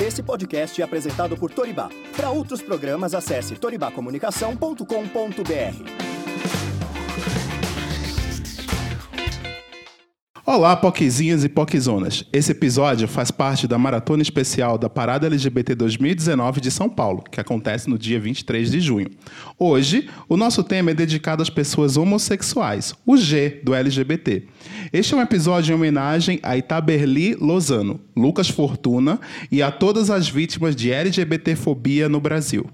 Esse podcast é apresentado por Toribá. Para outros programas, acesse toribacomunicação.com.br. Olá, poquezinhas e poquezonas. Esse episódio faz parte da maratona especial da Parada LGBT 2019 de São Paulo, que acontece no dia 23 de junho. Hoje, o nosso tema é dedicado às pessoas homossexuais, o G do LGBT. Este é um episódio em homenagem a Itaberli Lozano, Lucas Fortuna e a todas as vítimas de LGBTfobia no Brasil.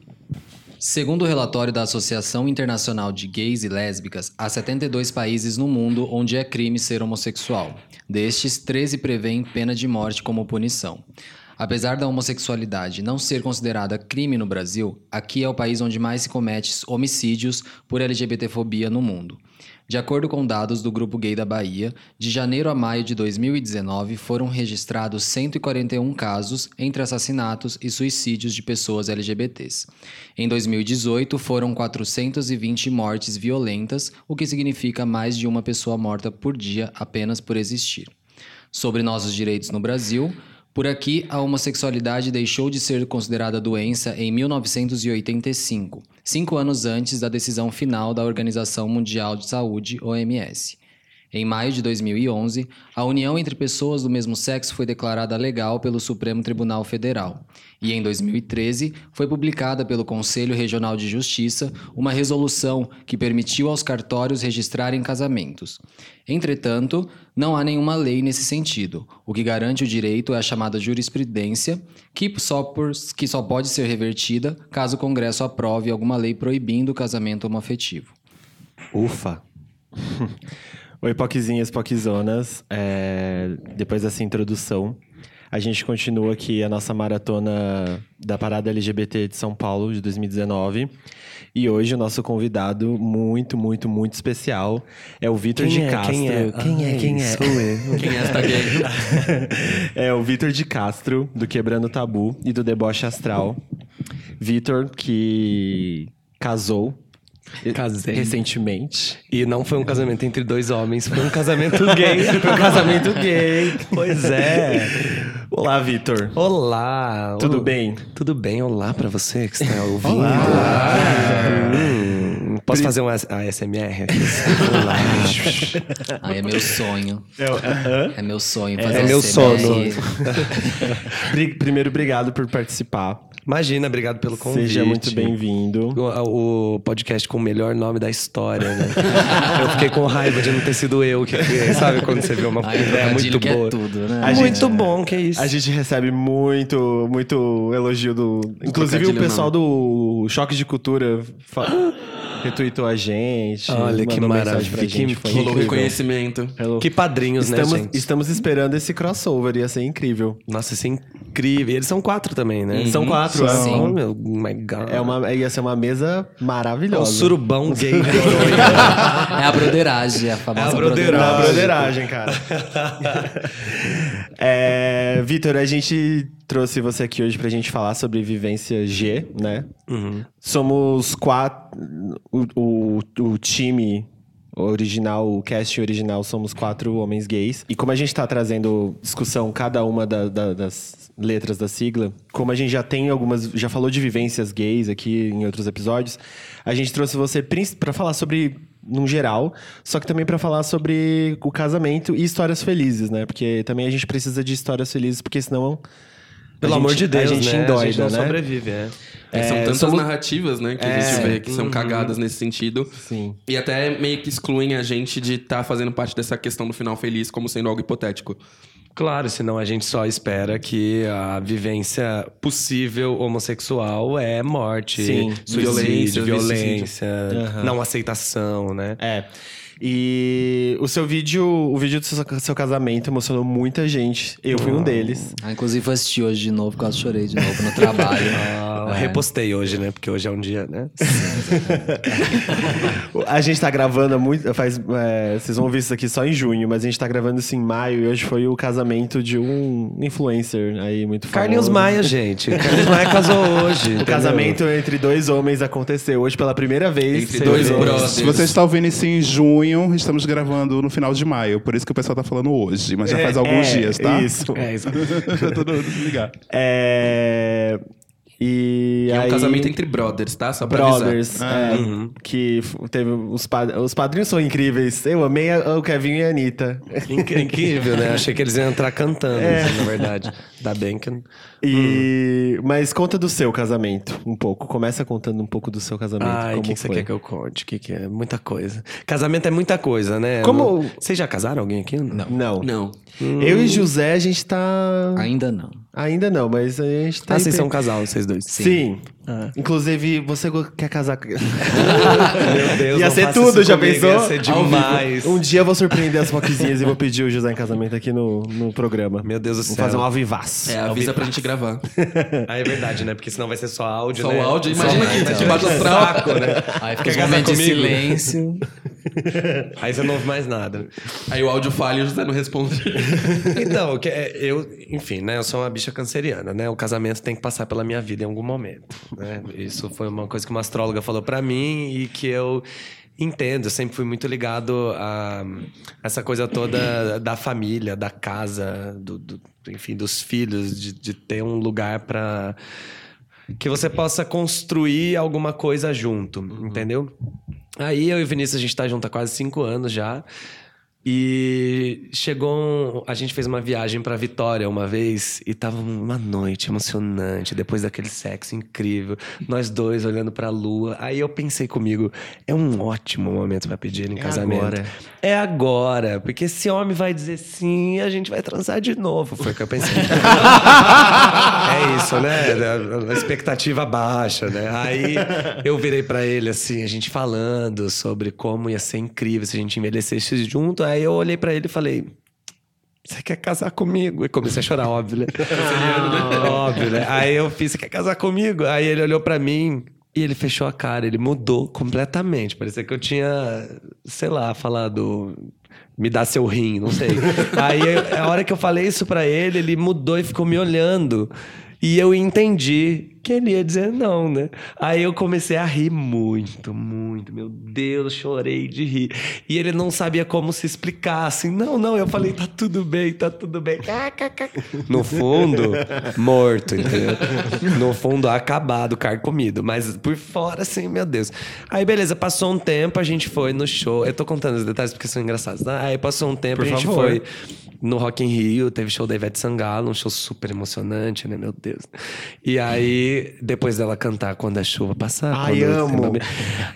Segundo o relatório da Associação Internacional de Gays e Lésbicas, há 72 países no mundo onde é crime ser homossexual. Destes, 13 prevêem pena de morte como punição. Apesar da homossexualidade não ser considerada crime no Brasil, aqui é o país onde mais se comete homicídios por LGBTfobia no mundo. De acordo com dados do Grupo Gay da Bahia, de janeiro a maio de 2019 foram registrados 141 casos entre assassinatos e suicídios de pessoas LGBTs. Em 2018 foram 420 mortes violentas, o que significa mais de uma pessoa morta por dia apenas por existir. Sobre nossos direitos no Brasil, por aqui, a homossexualidade deixou de ser considerada doença em 1985, cinco anos antes da decisão final da Organização Mundial de Saúde, OMS. Em maio de 2011, a união entre pessoas do mesmo sexo foi declarada legal pelo Supremo Tribunal Federal. E em 2013, foi publicada pelo Conselho Regional de Justiça uma resolução que permitiu aos cartórios registrarem casamentos. Entretanto, não há nenhuma lei nesse sentido. O que garante o direito é a chamada jurisprudência, que só, por, que só pode ser revertida caso o Congresso aprove alguma lei proibindo o casamento homoafetivo. Ufa! Oi, Poquezinhas, Poquezonas. É, depois dessa introdução, a gente continua aqui a nossa maratona da Parada LGBT de São Paulo de 2019. E hoje o nosso convidado muito, muito, muito especial é o Vitor de é? Castro. Quem é? Quem é? Quem é? Sou eu. Quem é esta gay? é o Vitor de Castro, do Quebrando Tabu e do Deboche Astral. Vitor, que casou Casei. recentemente. E não foi um casamento entre dois homens, foi um casamento gay. Foi um casamento gay. Pois é. Olá, Vitor. Olá. Tudo Ol- bem? Tudo bem. Olá pra você que está ouvindo. Olá. Hum, posso fazer um AS- ASMR? Olá. Ai, é meu sonho. É meu sonho fazer É meu esse sono. Primeiro, obrigado por participar. Imagina, obrigado pelo convite. Seja muito bem-vindo. O, o podcast com o melhor nome da história, né? eu fiquei com raiva de não ter sido eu que criei. Sabe quando você vê uma Ai, ideia muito que boa? é tudo, né? A muito gente- bom, que isso. A gente recebe muito, muito elogio do. Inclusive o pessoal do Choque de Cultura fa- retweetou a gente. Olha, que mandou mensagem maravilha, que- gente. Que Rolou reconhecimento. Hello. Que padrinhos, Estamos, né, gente? estamos esperando esse crossover, ia ser incrível. Nossa, isso é incrível. E eles são quatro também, né? São quatro, Sim. Oh, meu my God. É uma, ia ser uma mesa É um maravilhosa. surubão gay. É a broderagem, a famosa É a broderagem. Broderagem. broderagem, cara. é, Vitor, a gente trouxe você aqui hoje pra gente falar sobre vivência G, né? Uhum. Somos quatro. O, o, o time original, o cast original, somos quatro homens gays. E como a gente tá trazendo discussão cada uma da- da- das letras da sigla, como a gente já tem algumas. Já falou de vivências gays aqui em outros episódios, a gente trouxe você pra falar sobre. Num geral, só que também pra falar sobre o casamento e histórias felizes, né? Porque também a gente precisa de histórias felizes, porque senão. Pelo a amor gente- de Deus, a gente né? endoida, a gente não né? sobrevive, é. É, são tantas somos- narrativas, né, que a É. gente vê que são cagadas nesse sentido. Sim. E até meio que excluem a gente de estar fazendo parte dessa questão do final feliz como sendo algo hipotético. Claro, senão a gente só espera que a vivência possível homossexual é morte, Sim. suicídio, Violência, violência, Aham. não aceitação, né? É. E o seu vídeo, o vídeo do seu, seu casamento emocionou muita gente. Eu fui um deles. Ah, inclusive, fui assistir hoje de novo, quase chorei de novo no trabalho. Ah, Repostei hoje, né? Porque hoje é um dia, né? A gente tá gravando muito. Faz, é, vocês vão ver isso aqui só em junho, mas a gente tá gravando isso em maio e hoje foi o casamento de um influencer aí muito famoso. Carlinhos Maia, gente. Carlinhos Maia casou hoje. O entendeu? casamento entre dois homens aconteceu hoje pela primeira vez. Entre dois vê. brothers. Se você está ouvindo isso em junho, junho, estamos gravando no final de maio. Por isso que o pessoal tá falando hoje, mas já faz alguns É, dias, tá? Isso. É, exato. Já tô ligar. É... E É um aí... casamento entre brothers, tá? Só pra avisar. Brothers, é, Uhum. que teve os, pad... os padrinhos são incríveis. Eu amei a- o Kevin e a Anitta. Inc- Incrível, né? Achei que eles iam entrar cantando, assim, na verdade. Da que... E mas conta do seu casamento um pouco. Começa contando um pouco do seu casamento. Ai, o como que, que você foi. quer que eu conte? O que, que é? Muita coisa. Casamento é muita coisa, né? Como- Não- Vocês já casaram alguém aqui? Não. Não. Não. Eu e José a gente tá Ainda não. ainda não, mas a gente tá Ah, vocês são um casal, vocês dois. Sim. Ah. Inclusive, você quer casar com... Meu Deus, Ia não ser tudo, isso já comigo, pensou? Ia ser demais. Um dia eu vou surpreender as foquezinhas e vou pedir o José em casamento aqui no, no programa. Meu Deus do Vou céu. fazer um alvivaço. É, avisa pra gente gravar. Ah, é verdade, né? Porque senão vai ser só áudio, Só né? o áudio. Imagina Só- aqui, vai de baixo ser astral. saco, né? Aí Quer fica um momento de silêncio. Aí você não ouve mais nada. Aí o áudio falha e o José não responde. Então, que é- eu, enfim, né? Eu sou uma bicha canceriana, né? O casamento tem que passar pela minha vida em algum momento, né? Isso foi uma coisa que uma astróloga falou pra mim e que eu entendo. Eu sempre fui muito ligado a essa coisa toda da família, da casa, do, do- enfim, dos filhos, de, de ter um lugar pra que você possa construir alguma coisa junto, entendeu? Aí eu e o Vinícius, a gente tá junto há quase cinco anos já. E chegou. um- a gente fez uma viagem pra Vitória uma vez e tava uma noite emocionante, depois daquele sexo incrível, nós dois olhando pra lua. Aí eu pensei comigo, é um ótimo momento pra pedir em É casamento. agora. É agora, porque esse homem vai dizer sim e a gente vai transar de novo. Foi o que eu pensei. é isso, né? A- expectativa baixa, né? Aí eu virei pra ele assim, a gente falando sobre como ia ser incrível se a gente envelhecesse junto. Aí eu olhei pra ele e falei: Você quer casar comigo? E comecei a chorar, óbvio, né? óbvio, né? Aí eu fiz: Você quer casar comigo? Aí ele olhou pra mim. E ele fechou a cara, ele mudou completamente. Parecia que eu tinha, sei lá, falado me dá seu rim, não sei. Aí a hora que eu falei isso pra ele, ele mudou e ficou me olhando. E eu entendi que ele ia dizer não, né? Aí eu comecei a rir muito, muito. Meu Deus, chorei de rir. E ele não sabia como se explicar, assim. Não, não. Eu falei, tá tudo bem, tá tudo bem. No fundo, morto, entendeu? No fundo, acabado, carcomido. Mas por fora, assim, meu Deus. Aí, beleza, passou um tempo, a gente foi no show. Eu tô contando os detalhes porque são engraçados, né? Aí passou um tempo, Por a gente favor. foi no Rock in Rio, teve show da Ivete Sangalo, um show super emocionante, né? Meu Deus. E aí, depois dela cantar Quando a Chuva Passar... Ai, amo.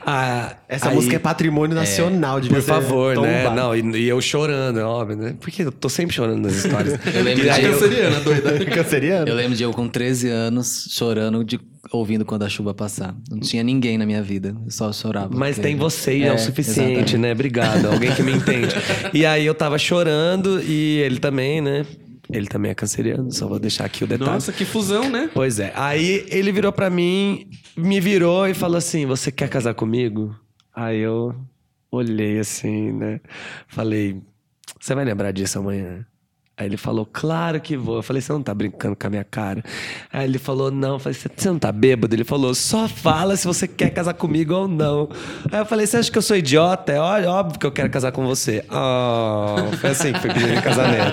Ah, Essa aí- música é patrimônio nacional, devia por ser favor, né? Não, e, e eu chorando, é óbvio, né? Porque eu tô sempre chorando nas histórias. Eu lembro de eu- Canceriana, doida. Canceriano? Eu lembro de eu com 13 anos chorando de ouvindo quando a chuva passar. Não tinha ninguém na minha vida, eu só chorava. Mas porque- tem você e é, o suficiente, exatamente. né? Obrigado. Alguém que me entende. E aí eu tava chorando e ele também, né? Ele também é canceriano, só vou deixar aqui o detalhe. Nossa, que fusão, né? Pois é. Aí ele virou pra mim, me virou e falou assim: Você quer casar comigo? Aí eu olhei assim, né? Falei: Você vai lembrar disso amanhã? Aí ele falou, claro que vou. Eu falei, você não tá brincando com a minha cara? Aí ele falou, não. Eu falei, você não tá bêbado? Ele falou, só fala se você quer casar comigo ou não. Aí eu falei, você acha que eu sou idiota? É óbvio que eu quero casar com você. Oh, foi assim que foi pedir em casamento.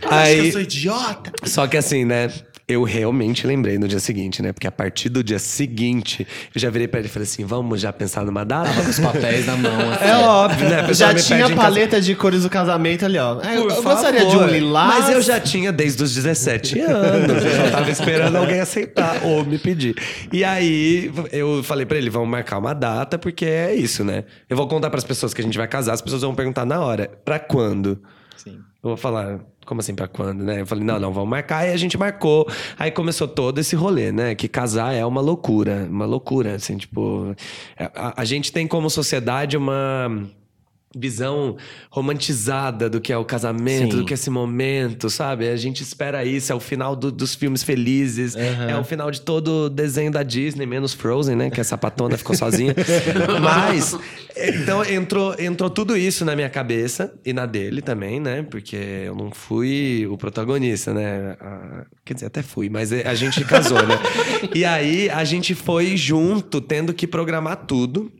Que eu sou idiota. Só que assim, né? Eu realmente lembrei no dia seguinte, né? Porque a partir do dia seguinte, eu já virei pra ele e falei assim: vamos já pensar numa data? Tava com os papéis na mão. assim. É óbvio, né? Já tinha a paleta de cores do casamento ali, ó. Ah, eu, eu gostaria de favor. um lilás. Mas eu já tinha desde os 17 anos. Eu só tava esperando alguém aceitar ou me pedir. E aí eu falei pra ele: vamos marcar uma data, porque é isso, né? Eu vou contar pras pessoas que a gente vai casar, as pessoas vão perguntar na hora: pra quando? Sim. Eu vou falar, como assim, pra quando, né? Eu falei, não, não, vamos marcar. Aí a gente marcou. Aí começou todo esse rolê, né? Que casar é uma loucura. Uma loucura, assim, tipo... A, a gente tem como sociedade uma visão romantizada do que é o casamento, Sim. do que é esse momento, sabe? A gente espera isso, é o final do- dos filmes felizes, é o final de todo o desenho da Disney, menos Frozen, né? Que a sapatona ficou sozinha. Mas, então entrou, entrou tudo isso na minha cabeça e na dele também, né? Porque eu não fui o protagonista, né? Quer dizer, até fui, mas a gente casou, né? E aí a gente foi junto, tendo que programar tudo.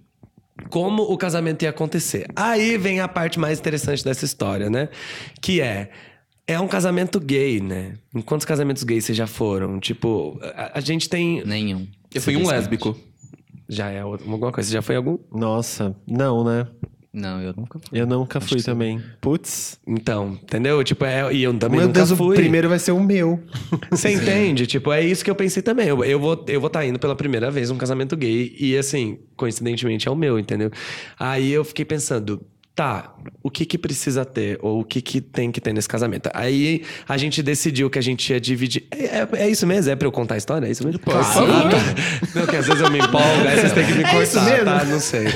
Como o casamento ia acontecer. Aí vem a parte mais interessante dessa história, né? Que é. É um casamento gay, né? Em quantos casamentos gays vocês já foram? Tipo, a, a gente tem. Nenhum. Eu fui um lésbico. Já é alguma coisa. Você já foi algum? Nossa, não, né? Não, eu nunca fui. Eu nunca fui também. Putz. Então, entendeu? Tipo, é, e eu também Meu nunca Deus, fui. o primeiro vai ser o meu. Você entende? Tipo, é isso que eu pensei também. Eu, eu vou eu vou estar indo pela primeira vez num casamento gay e assim, coincidentemente é o meu, entendeu? Aí eu fiquei pensando, tá, o que que precisa ter ou o que que tem que ter nesse casamento? Aí a gente decidiu que a gente ia dividir. É, é- é isso mesmo? É pra eu contar a história? É isso mesmo? Pode ser. Ah, tá. Não, que às vezes eu me empolgo, aí vocês têm que me cortar, tá? Não sei.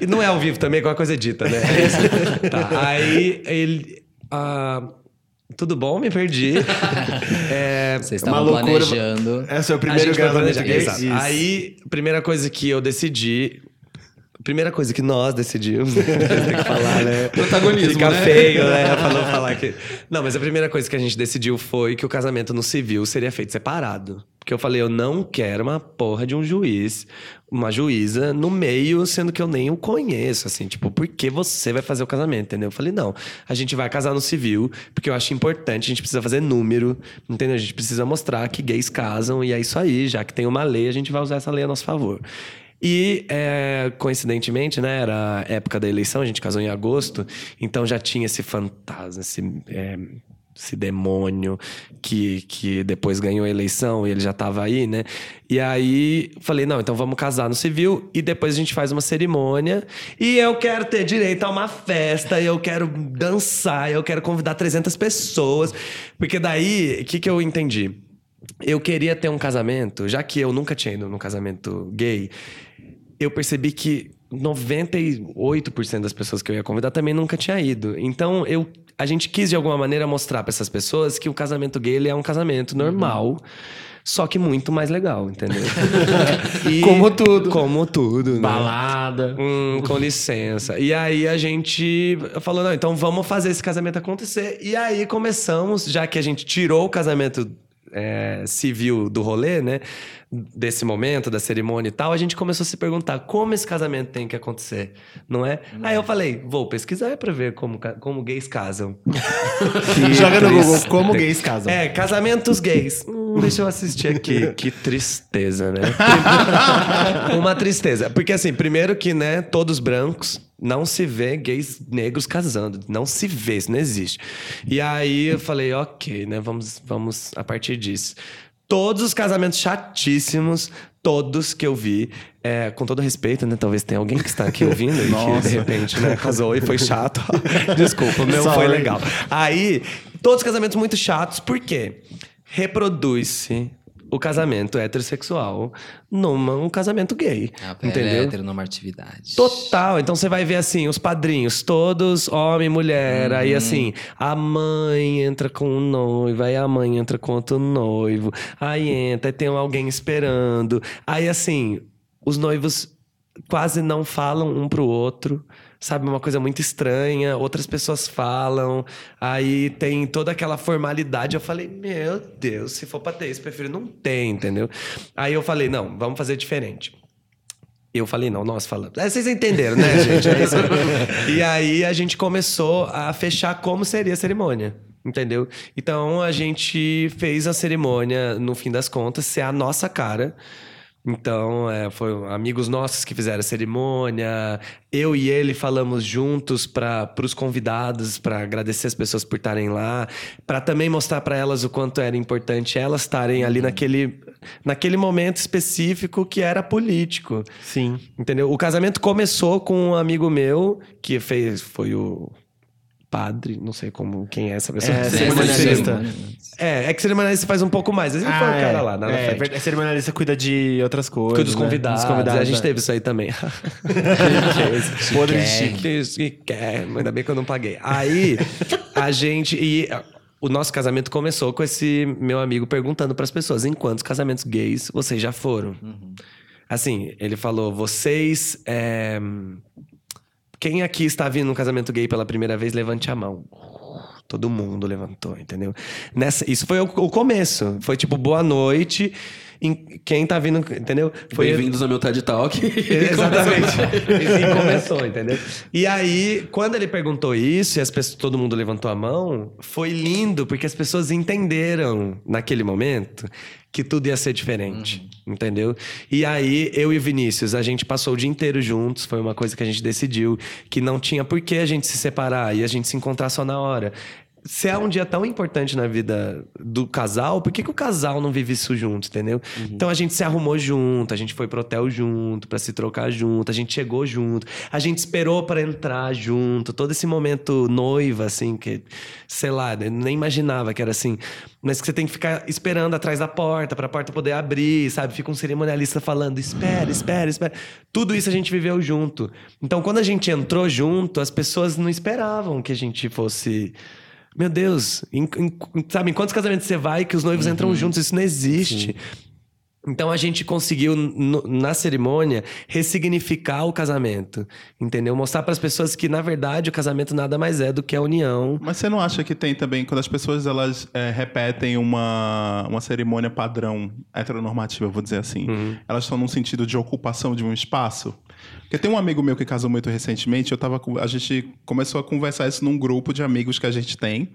E não é ao vivo também, é uma coisa dita, né? É isso. Tá. Aí ele. ah, tudo bom? Me perdi. É, Vocês Uma estavam planejando. É o primeiro casamento planejar. gay? Aí, primeira coisa que eu decidi. Primeira coisa que nós decidimos. tem que falar, né? Protagonismo, Fica né? feio, né? Não falar que. Não, mas a primeira coisa que a gente decidiu foi que o casamento no civil seria feito separado. Porque eu falei, eu não quero uma porra de um juiz, uma juíza no meio, sendo que eu nem o conheço, assim, tipo, por que você vai fazer o casamento, entendeu? Eu falei, não, a gente vai casar no civil, porque eu acho importante, a gente precisa fazer número, entendeu? A gente precisa mostrar que gays casam, e é isso aí, já que tem uma lei, a gente vai usar essa lei a nosso favor. E, é, coincidentemente, né, era a época da eleição, a gente casou em agosto, então já tinha esse fantasma, esse, é, esse demônio que, que depois ganhou a eleição e ele já tava aí, né? E aí falei, não, então vamos casar no civil e depois a gente faz uma cerimônia e eu quero ter direito a uma festa, eu quero dançar, eu quero convidar 300 pessoas, porque daí, o que, que eu entendi? Eu queria ter um casamento, já que eu nunca tinha ido num casamento gay, eu percebi que 98% das pessoas que eu ia convidar também nunca tinha ido. Então, eu, a gente quis de alguma maneira mostrar para essas pessoas que o casamento gay ele é um casamento normal, só que muito mais legal, entendeu? E- Como tudo. Como tudo, né? Balada. Hum, com licença. E aí a gente falou, não, então vamos fazer esse casamento acontecer. E aí começamos, já que a gente tirou o casamento é, civil do rolê, né? Desse momento, da cerimônia e tal, a gente começou a se perguntar como esse casamento tem que acontecer, não é? Aí eu falei, vou pesquisar pra ver como, como gays casam. Joga no Google como gays casam. É, casamentos gays. Hum, deixa eu assistir aqui. que tristeza, né? Uma tristeza. Porque assim, primeiro que, né, todos brancos, não se vê gays negros casando. Não se vê, isso não existe. E aí eu falei, ok, né, vamos, vamos a partir disso. Todos os casamentos chatíssimos, todos que eu vi, é, com todo respeito, né? Talvez tenha alguém que está aqui ouvindo e que de repente, né, casou e foi chato. Desculpa, o meu foi Sorry. legal. Aí, todos os casamentos muito chatos, por quê? Reproduz-se o casamento heterossexual num um casamento gay. A velha entendeu? heteronormatividade. Total. Então você vai ver assim, os padrinhos, todos homem e mulher. Aí assim, a mãe entra com o noivo, aí a mãe entra com outro noivo. Aí entra, aí tem alguém esperando. Aí assim, os noivos quase não falam um pro outro. Sabe, uma coisa muito estranha. Outras pessoas falam. Aí tem toda aquela formalidade. Eu falei, meu Deus, se for pra ter isso, prefiro não ter, entendeu? Aí eu falei, não, vamos fazer diferente. Eu falei, não, nós falamos. É, vocês entenderam, né, gente? É isso. e aí a gente começou a fechar como seria a cerimônia. Entendeu? Então a gente fez a cerimônia, no fim das contas, ser a nossa cara. Então, é, foi amigos nossos que fizeram a cerimônia. Eu e ele falamos juntos para os convidados, para agradecer as pessoas por estarem lá, para também mostrar para elas o quanto era importante elas estarem ali naquele, naquele momento específico que era político. Sim. Entendeu? O casamento começou com um amigo meu que fez, foi o padre, não sei como quem é essa pessoa. É, Cerimonialista. É, é que cerimonialista faz um pouco mais. Ele foi o cara lá, na é, frente. verdade, cerimonialista cuida de outras coisas. Cuida dos né? convidados. Dos convidados, a gente né? teve isso aí também. Podre Chique. chique. ainda bem que eu não paguei. Aí, a gente. E ah, o nosso casamento começou com esse meu amigo perguntando para as pessoas: em quantos casamentos gays vocês já foram? Assim, ele falou: vocês. é, Quem aqui está vindo num casamento gay pela primeira vez, levante a mão. Todo mundo levantou, entendeu? Nessa, isso foi o, o começo. Foi tipo, boa noite. em quem tá vindo, entendeu? Bem-vindos ao meu TED Talk. Exatamente. E começou, entendeu? E aí, quando ele perguntou isso e as pessoas, todo mundo levantou a mão, foi lindo, porque as pessoas entenderam naquele momento que tudo ia ser diferente, entendeu? E aí, eu e Vinícius, a gente passou o dia inteiro juntos, foi uma coisa que a gente decidiu, que não tinha por que a gente se separar e a gente se encontrar só na hora. Se é um dia tão importante na vida do casal, por que, que o casal não vive isso junto, entendeu? Então a gente se arrumou junto, a gente foi pro hotel junto, pra se trocar junto, a gente chegou junto, a gente esperou pra entrar junto, todo esse momento noiva, assim, que, sei lá, nem imaginava que era assim. Mas que você tem que ficar esperando atrás da porta, pra porta poder abrir, sabe? Fica um cerimonialista falando, espera, espera, espera. Tudo isso a gente viveu junto. Então quando a gente entrou junto, as pessoas não esperavam que a gente fosse. Meu Deus, em, em- sabe, em quantos casamentos você vai que os noivos entram juntos? Isso não existe. Então a gente conseguiu, no- na cerimônia, ressignificar o casamento. Entendeu? Mostrar para as pessoas que, na verdade, o casamento nada mais é do que a união. Mas você não acha que tem também, quando as pessoas elas é, repetem uma, uma cerimônia padrão heteronormativa, vou dizer assim, elas estão num sentido de ocupação de um espaço? Porque tem um amigo meu que casou muito recentemente, eu tava, a gente começou a conversar isso num grupo de amigos que a gente tem.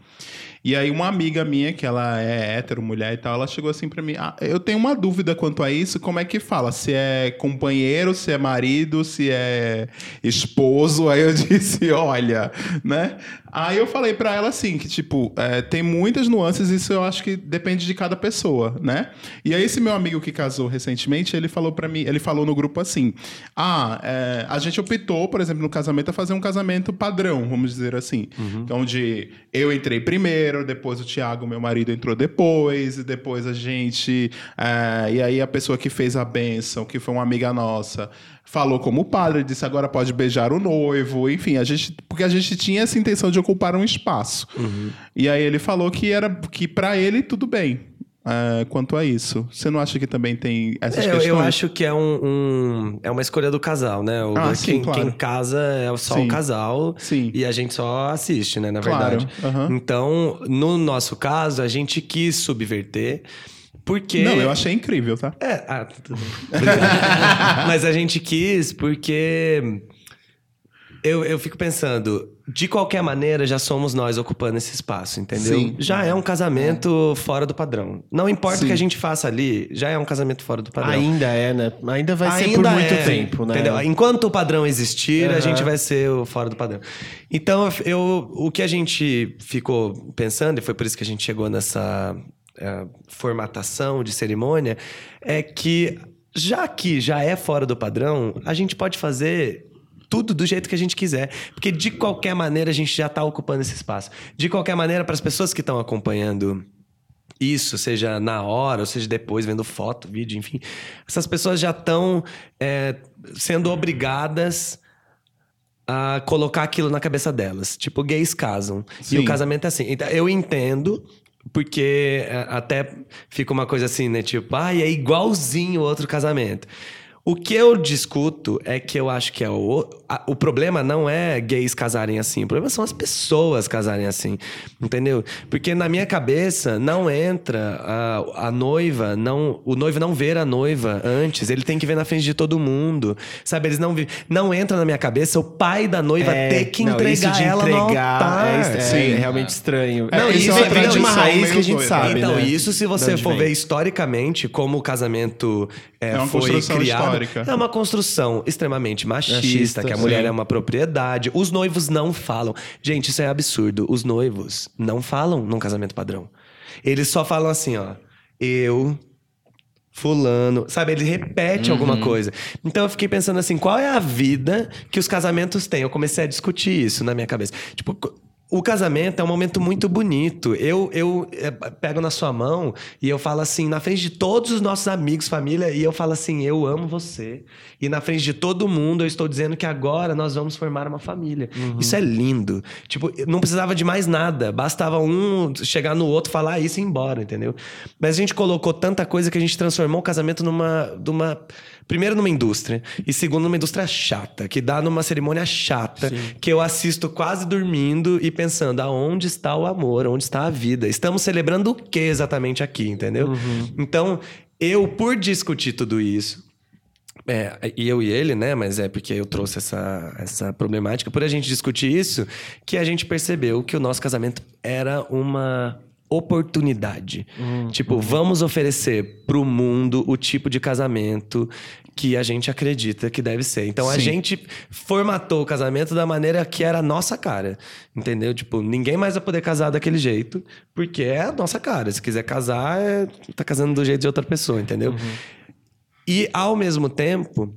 E aí uma amiga minha, que ela é hétero, mulher e tal, ela chegou assim pra mim, ah, eu tenho uma dúvida quanto a isso, como é que fala? Se é companheiro, se é marido, se é esposo? Aí eu disse, olha, né? Aí eu falei pra ela assim, que tipo, é, tem muitas nuances, isso eu acho que depende de cada pessoa, né? E aí esse meu amigo que casou recentemente, ele falou pra mim, ele falou no grupo assim, ah, é, a gente optou, por exemplo, no casamento, a fazer um casamento padrão, vamos dizer assim, onde eu entrei primeiro, depois o Tiago, meu marido, entrou depois, e depois a gente, é, e aí a pessoa que fez a bênção, que foi uma amiga nossa, falou como padre, disse agora pode beijar o noivo, enfim, a gente, porque a gente tinha essa intenção de ocupar um espaço. E aí ele falou que era que para ele tudo bem. é, quanto a isso, você não acha que também tem essas É, eu, questões? eu acho que é um, um- é uma escolha do casal, né? O- Ah, quem, sim, claro. quem casa é só Sim. o casal Sim. e a gente só assiste, né? Na Claro, verdade. aham. Então, no nosso caso, a gente quis subverter. Porque. Não, eu achei incrível, tá? É, ah, tudo bem. Mas a gente quis porque. Eu, eu fico pensando, de qualquer maneira, já somos nós ocupando esse espaço, entendeu? Sim. Já é um casamento fora do padrão. Não importa Sim. o que a gente faça ali, já é um casamento fora do padrão. Ainda é, né? Ainda vai ser por Ainda muito é, tempo, né? Entendeu? Enquanto o padrão existir, a Aham. gente vai ser o fora do padrão. Então, eu, o que a gente ficou pensando, e foi por isso que a gente chegou nessa formatação de cerimônia, é que já que já é fora do padrão, a gente pode fazer tudo do jeito que a gente quiser. Porque de qualquer maneira a gente já está ocupando esse espaço. De qualquer maneira, para as pessoas que estão acompanhando isso, seja na hora, ou seja depois, vendo foto, vídeo, enfim. Essas pessoas já estão sendo obrigadas a colocar aquilo na cabeça delas. Tipo, gays casam. E Sim. o casamento é assim. Então, eu entendo, porque é, até fica uma coisa assim, né? Tipo, ah, é igualzinho o outro casamento. O que eu discuto é que eu acho que é o, a- o problema não é gays casarem assim, o problema são as pessoas casarem assim, entendeu? Porque na minha cabeça não entra a, a noiva, não, o noivo não ver a noiva antes, ele tem que ver na frente de todo mundo, sabe? Eles não não entra na minha cabeça o pai da noiva ter que não, isso entregar de ela no entregar altar. é, é Sim. realmente estranho. É, não, isso isso é de uma raiz que a gente sabe, então, né? isso se você for vem. ver historicamente como o casamento é, É foi criado, histórica. é uma construção extremamente machista, Machista, que a mulher sim. é uma propriedade. Os noivos não falam. Gente, isso é absurdo. Os noivos não falam num casamento padrão. Eles só falam assim, ó. Eu fulano, sabe? Ele repete alguma coisa. Então eu fiquei pensando assim, qual é a vida que os casamentos têm? Eu comecei a discutir isso na minha cabeça. Tipo, o casamento é um momento muito bonito. Eu, eu eh, pego na sua mão e eu falo assim, na frente de todos os nossos amigos, família, e eu falo assim, eu amo você. E na frente de todo mundo eu estou dizendo que agora nós vamos formar uma família. Isso é lindo. Tipo, não precisava de mais nada. Bastava um chegar no outro, falar isso e ir embora, entendeu? Mas a gente colocou tanta coisa que a gente transformou o casamento numa. numa primeiro, numa indústria. E segundo, numa indústria chata, que dá numa cerimônia chata, que eu assisto quase dormindo e pensando: aonde está o amor? Onde está a vida? Estamos celebrando o que exatamente aqui, entendeu? Então. eu, por discutir tudo isso, é, e eu e ele, né? Mas é porque eu trouxe essa, essa problemática. Por a gente discutir isso, que a gente percebeu que o nosso casamento era uma oportunidade. Tipo, vamos oferecer pro mundo o tipo de casamento que a gente acredita que deve ser. Então a Sim. gente formatou o casamento da maneira que era a nossa cara. Entendeu? Tipo, ninguém mais vai poder casar daquele jeito, porque é a nossa cara. Se quiser casar, é, tá casando do jeito de outra pessoa, entendeu? E ao mesmo tempo,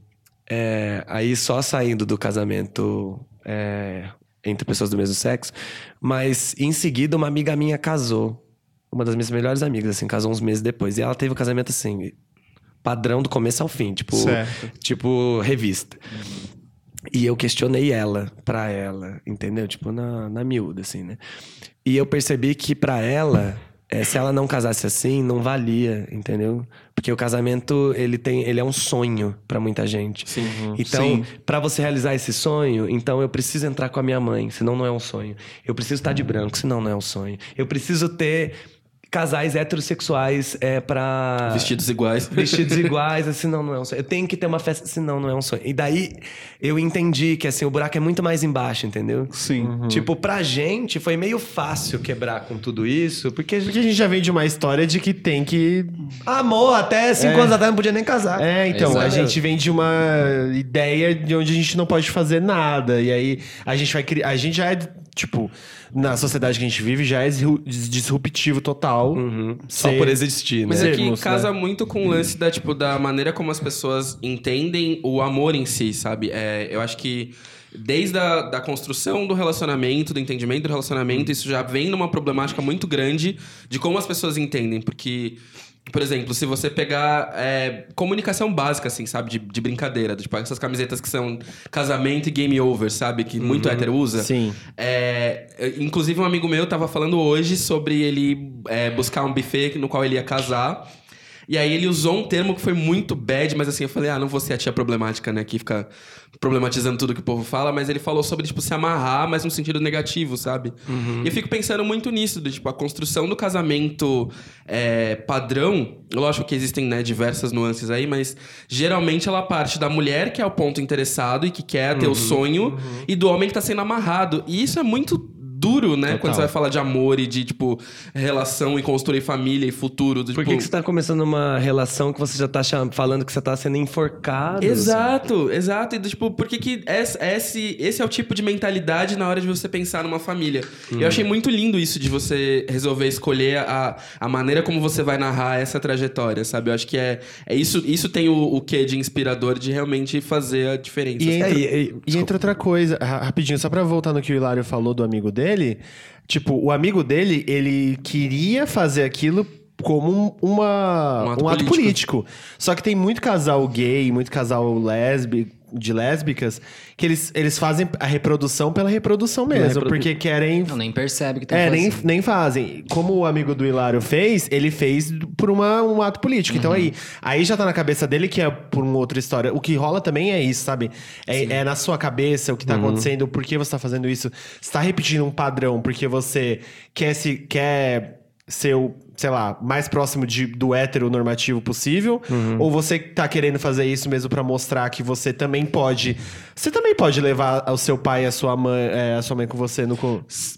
é, aí só saindo do casamento é, entre pessoas do mesmo sexo, mas em seguida uma amiga minha casou. Uma das minhas melhores amigas, assim, casou uns meses depois. E ela teve o casamento assim, padrão do começo ao fim, tipo, Certo. tipo revista. E eu questionei ela, pra ela, entendeu? Tipo, na, na miúda, assim, né? E eu percebi que pra ela, eh, se ela não casasse assim, não valia, entendeu? Porque o casamento, ele tem, ele é um sonho pra muita gente. Sim. Então, Sim. pra você realizar esse sonho, então eu preciso entrar com a minha mãe, senão não é um sonho. Eu preciso estar de branco, senão não é um sonho. Eu preciso ter casais heterossexuais é, pra... Vestidos iguais. Vestidos iguais, assim, não, não é um sonho. Eu tenho que ter uma festa, senão não é um sonho. E daí eu entendi que, assim, o buraco é muito mais embaixo, entendeu? Sim. Tipo, pra gente foi meio fácil quebrar com tudo isso, porque a gente... Porque a gente já vem de uma história de que tem que. Amor, até cinco anos atrás não podia nem casar. É, então, a Exato. gente vem de uma ideia de onde a gente não pode fazer nada. E aí a gente vai criar. A gente já é, tipo, na sociedade que a gente vive, já é disru- disruptivo total. Uhum. Só por existir, né? Mas é que Termos, casa muito com o lance da, tipo, da maneira como as pessoas entendem o amor em si, sabe? É, eu acho que desde a da construção do relacionamento, do entendimento do relacionamento, isso já vem numa problemática muito grande de como as pessoas entendem. Porque, por exemplo, se você pegar é, comunicação básica, assim, sabe? De, de brincadeira, tipo, essas camisetas que são casamento e game over, sabe? Que muito hétero usa. Sim. É, inclusive, um amigo meu tava falando hoje sobre ele é, buscar um buffet no qual ele ia casar. E aí ele usou um termo que foi muito bad, mas assim, eu falei, ah, não vou ser a tia problemática, né? Que fica problematizando tudo que o povo fala, mas ele falou sobre, tipo, se amarrar, mas no sentido negativo, sabe? E eu fico pensando muito nisso, do, tipo, a construção do casamento é, padrão, lógico que existem, né, diversas nuances aí, mas geralmente ela parte da mulher, que é o ponto interessado e que quer ter o sonho, e do homem que tá sendo amarrado. E isso é muito duro, né? Quando você vai falar de amor e de, tipo, relação e construir família e futuro. do, Por tipo... que, que você tá começando uma relação que você já tá cham- falando que você tá sendo enforcado? Exato, exato. E, do, tipo, por que que esse, esse, esse é o tipo de mentalidade na hora de você pensar numa família? Eu achei muito lindo isso de você resolver escolher a, a maneira como você vai narrar essa trajetória, sabe? Eu acho que é, é isso, isso tem o, o quê de inspirador de realmente fazer a diferença. E entra, É, e- e- e entra outra coisa, ra- rapidinho, só pra voltar no que o Hilário falou do amigo dele. Tipo, o amigo dele, ele queria fazer aquilo como um, uma, Um um ato ato, político. político. Só que tem muito casal gay, muito casal lésbico, de lésbicas, que eles, eles fazem a reprodução pela reprodução mesmo, reprodu- porque querem Não, nem percebe que tá é, nem, fazendo. nem fazem. Como o amigo do Hilário fez, ele fez por uma, um ato político. Então aí, aí já tá na cabeça dele que é por uma outra história. O que rola também é isso, sabe? É, é na sua cabeça o que tá acontecendo, por que você tá fazendo isso. Você tá repetindo um padrão porque você quer se quer ser o, sei lá, mais próximo de, do heteronormativo possível, ou você tá querendo fazer isso mesmo pra mostrar que você também pode. Você também pode levar o seu pai e a sua mãe, é, a sua mãe com você no.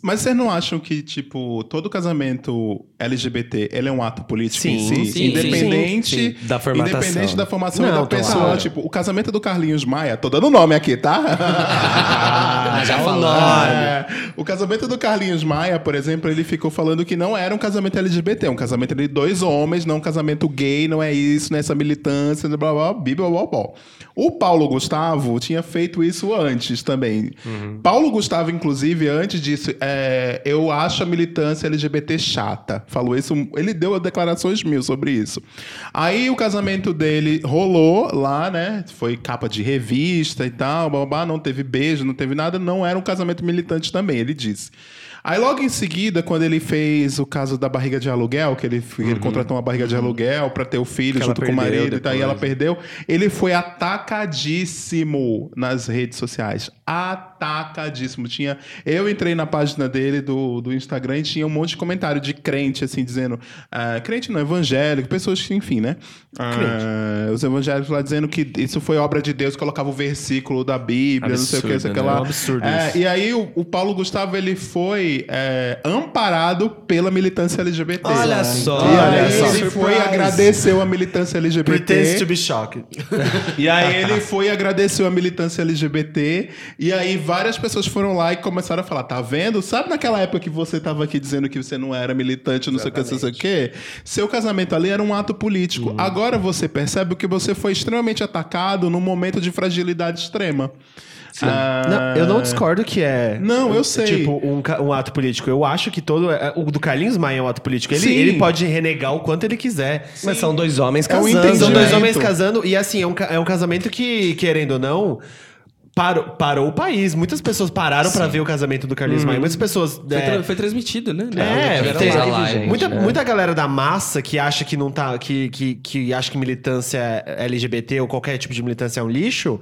Mas vocês não acham que, tipo, todo casamento LGBT ele é um ato político em Sim, si? sim, independente, sim. Da formatação. Independente da formação Não, da pessoa. claro. Tipo, o casamento do Carlinhos Maia, tô dando nome aqui, tá? Ah, já falou. É, o casamento do Carlinhos Maia, por exemplo, ele ficou falando que não era um casamento LGBT, é um casamento de dois homens, não um casamento gay, não é isso, nessa militância, blá blá blá, blá, blá, blá. O Paulo Gustavo tinha feito isso antes também. Paulo Gustavo, inclusive, antes disso, é, eu acho a militância LGBT chata. Falou isso, ele deu declarações mil sobre isso. Aí o casamento dele rolou lá, né? Foi capa de revista e tal, blá, blá, blá, não teve beijo, não teve nada, não era um casamento militante também, ele disse. Aí logo em seguida, quando ele fez o caso da barriga de aluguel, que ele, ele contratou uma barriga de aluguel pra ter o filho Uhum. Que ela junto com o marido e tal, e ela depois. perdeu, ele foi atacadíssimo nas redes sociais. Atacadíssimo. Tinha, eu entrei na página dele do, do Instagram e tinha um monte de comentário de crente, assim, dizendo. ah, crente não, evangélico, pessoas que, enfim, né? Ah, os evangélicos lá dizendo que isso foi obra de Deus, colocava o versículo da Bíblia, não sei o que, Absurdo, sei o que né? lá. É um absurdo É, e aí o, o Paulo Gustavo ele foi é, amparado pela militância LGBT. Olha só, E olha aí só. ele foi Surprise. agradeceu a militância LGBT. Pretends to be shocked. E aí ele foi e agradeceu a militância LGBT. E aí várias pessoas foram lá e começaram a falar: tá vendo? Sabe naquela época que você tava aqui dizendo que você não era militante, não sei o que, não sei o que? Seu casamento ali era um ato político. Uhum. Agora você percebe que você foi extremamente atacado num momento de fragilidade extrema. Ah, Não, eu não discordo que é. Não, eu sei. Tipo, um, um ato político. Eu acho que todo. é, O do Carlinhos Maia é um ato político. Ele, Sim. ele pode renegar o quanto ele quiser. Mas são dois homens É um casando. São dois Direito. homens casando. E assim, é um, é um casamento que, querendo ou não. Parou, parou o país. Muitas pessoas pararam pra ver o casamento do Carlinhos Maia. Muitas pessoas. Foi, é, tra- foi transmitido, né? É, tiveram tem- live, muita, gente, muita galera da massa que acha que não tá. Que, que, que acha que militância LGBT ou qualquer tipo de militância é um lixo.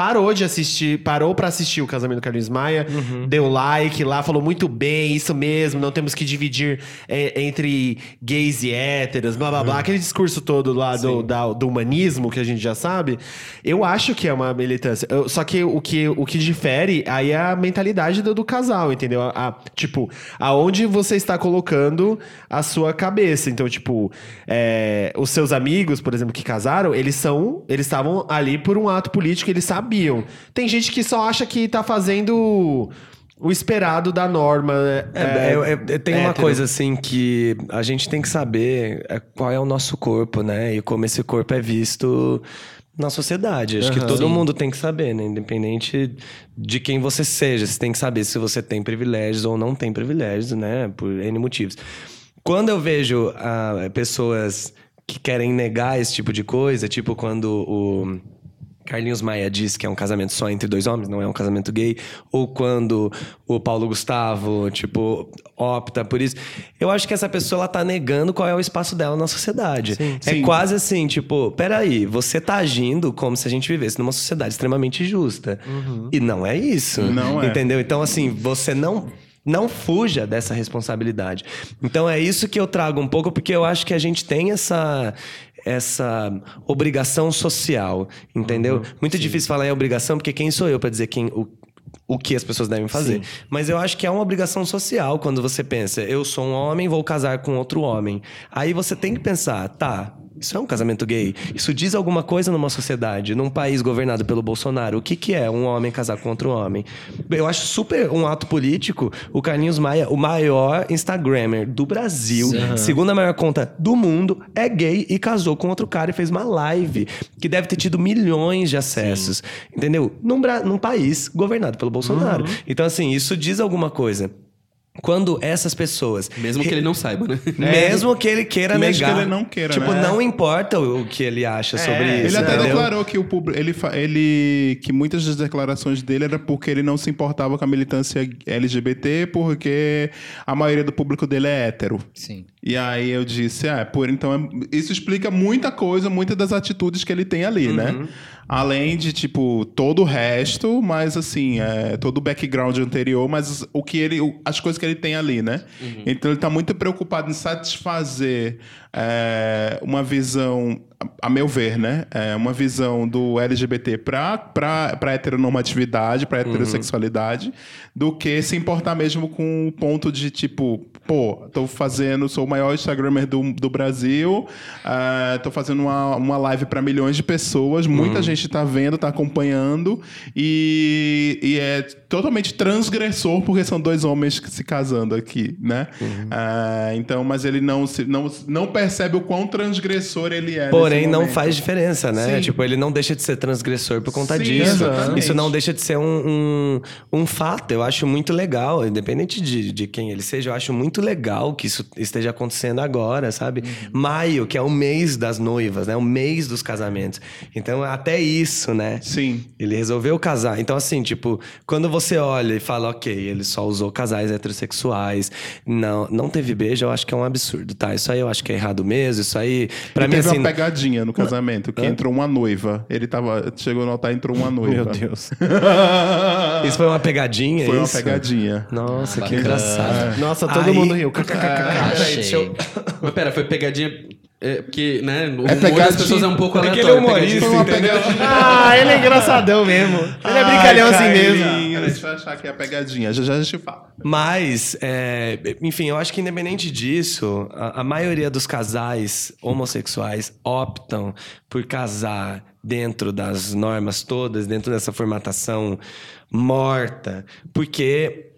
Parou de assistir, parou pra assistir o casamento do Carlinhos Maia, deu like lá, falou muito bem, isso mesmo, não temos que dividir é, entre gays e héteros, blá blá blá, aquele discurso todo lá do, da- do humanismo que a gente já sabe. Eu acho que é uma militância. Eu- só que o que, o que difere aí é a mentalidade do, do casal, entendeu? A- a- tipo, aonde você está colocando a sua cabeça. Então, tipo, é, os seus amigos, por exemplo, que casaram, eles são. Eles estavam ali por um ato político, eles sabiam. Tem gente que só acha que tá fazendo o esperado da norma. É, é, é, tem uma coisa assim que a gente tem que saber é, qual é o nosso corpo, né? E como esse corpo é visto na sociedade. Acho que todo mundo tem que saber, né? Independente de quem você seja. Você tem que saber se você tem privilégios ou não tem privilégios, né? Por N motivos. Quando eu vejo ah, pessoas que querem negar esse tipo de coisa, tipo quando o. Carlinhos Maia diz que é um casamento só entre dois homens, não é um casamento gay, ou quando o Paulo Gustavo, tipo, opta por isso. Eu acho que essa pessoa ela tá negando qual é o espaço dela na sociedade. é Sim. quase assim, tipo, peraí, você tá agindo como se a gente vivesse numa sociedade extremamente justa. E não é isso. Não é. Entendeu? Então, assim, você não. Não fuja dessa responsabilidade. Então é isso que eu trago um pouco, porque eu acho que a gente tem essa, essa obrigação social, entendeu? Muito difícil falar em obrigação, porque quem sou eu para dizer quem, o, o que as pessoas devem fazer? Mas eu acho que é uma obrigação social quando você pensa, eu sou um homem, vou casar com outro homem. Aí você tem que pensar, tá, isso é um casamento gay? Isso diz alguma coisa numa sociedade, num país governado pelo Bolsonaro? O que, que é um homem casar com outro homem? Eu acho super um ato político o Carlinhos Maia, o maior Instagrammer do Brasil, segunda maior conta do mundo, é gay e casou com outro cara e fez uma live que deve ter tido milhões de acessos. Entendeu? Num, num país governado pelo Bolsonaro. Então, assim, isso diz alguma coisa. Quando essas pessoas. Mesmo que ele não saiba, né? Mesmo que ele queira Mesmo que negar. ele não queira, Tipo, né? não importa o o que ele acha sobre isso. Ele até entendeu? declarou que o público, ele, fa- ele que muitas das declarações dele era porque ele não se importava com a militância LGBT, porque a maioria do público dele é hétero. Sim. E aí eu disse, ah, por então é- isso explica muita coisa, muitas das atitudes que ele tem ali, né? Além de tipo todo o resto, mas assim, é, todo o background anterior, mas o que ele, o- as coisas que ele tem ali, né? Então ele tá muito preocupado em satisfazer é, uma visão, a meu ver, né? É, uma visão do LGBT para heteronormatividade, para heterossexualidade, do que se importar mesmo com o ponto de tipo, pô, tô fazendo, sou o maior Instagramer do, do Brasil, ah, tô fazendo uma, uma live para milhões de pessoas, muita gente tá vendo, tá acompanhando, e, e é totalmente transgressor, porque são dois homens que se casando aqui, né? Ah, então, mas ele não, se, não, não percebe o quão transgressor ele é. nesse Porém, não faz diferença, né? Sim. Tipo, ele não deixa de ser transgressor por conta Sim, disso. exatamente. Isso não deixa de ser um, um, um fato. Eu acho muito legal, independente de, de quem ele seja, eu acho muito legal que isso esteja acontecendo agora, sabe? Uhum. Maio, que é o mês das noivas, né? O mês dos casamentos. Então, até isso, né? Sim. Ele resolveu casar. Então, assim, tipo, quando você olha e fala, ok, ele só usou casais heterossexuais, não, não teve beijo, eu acho que é um absurdo, tá? Isso aí eu acho que é errado mesmo. Isso aí, pra e mim, assim. uma pegadinha no casamento, que entrou uma noiva. Ele tava. Chegou no altar e entrou uma noiva. Meu Deus. Isso foi uma pegadinha, Foi uma isso? pegadinha. Nossa, que Bacana. engraçado. Nossa, todo Aí- mundo riu. Ah, Mas pera, foi pegadinha. É, porque, né? O É humor das pessoas é um pouco É aleatório. ele é humorista. Foi uma pegadinha. Ah, ele é engraçadão mesmo. Ele é brincalhão assim mesmo. A gente vai achar que é pegadinha. Já já a gente fala. Mas, é, enfim, eu acho que independente disso, a, a maioria dos casais homossexuais optam por casar dentro das normas todas, dentro dessa formatação morta, porque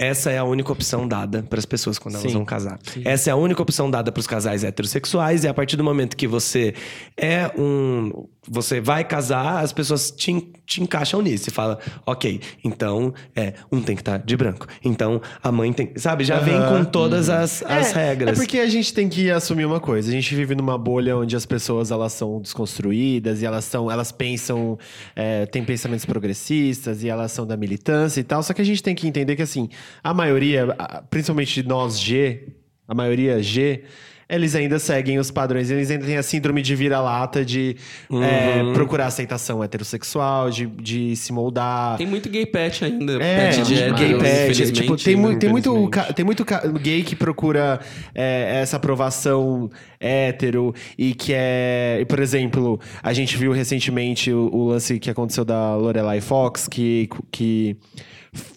essa é a única opção dada para as pessoas quando elas Sim, vão casar. Essa é a única opção dada para os casais heterossexuais e a partir do momento que você é um, você vai casar, as pessoas te, te encaixam nisso e fala, ok, então é um tem que estar de branco, então a mãe tem, sabe, já vem com todas as, as é, regras. É porque a gente tem que assumir uma coisa. A gente vive numa bolha onde as pessoas elas são desconstruídas e elas são, elas pensam, é, têm pensamentos progressistas e elas são da militância e tal. Só que a gente tem que entender que assim, a maioria, principalmente nós G, a maioria G, eles ainda seguem os padrões, eles ainda têm a síndrome de vira-lata de é, procurar aceitação heterossexual, de, de se moldar. Tem muito gay pet ainda. É, pet de gay pet. Tipo, tem, mu- tem muito, infelizmente. ca- tem muito gay que procura é, essa aprovação hétero e que é. Por exemplo, a gente viu recentemente o, o lance que aconteceu da Lorelai Fox, que. que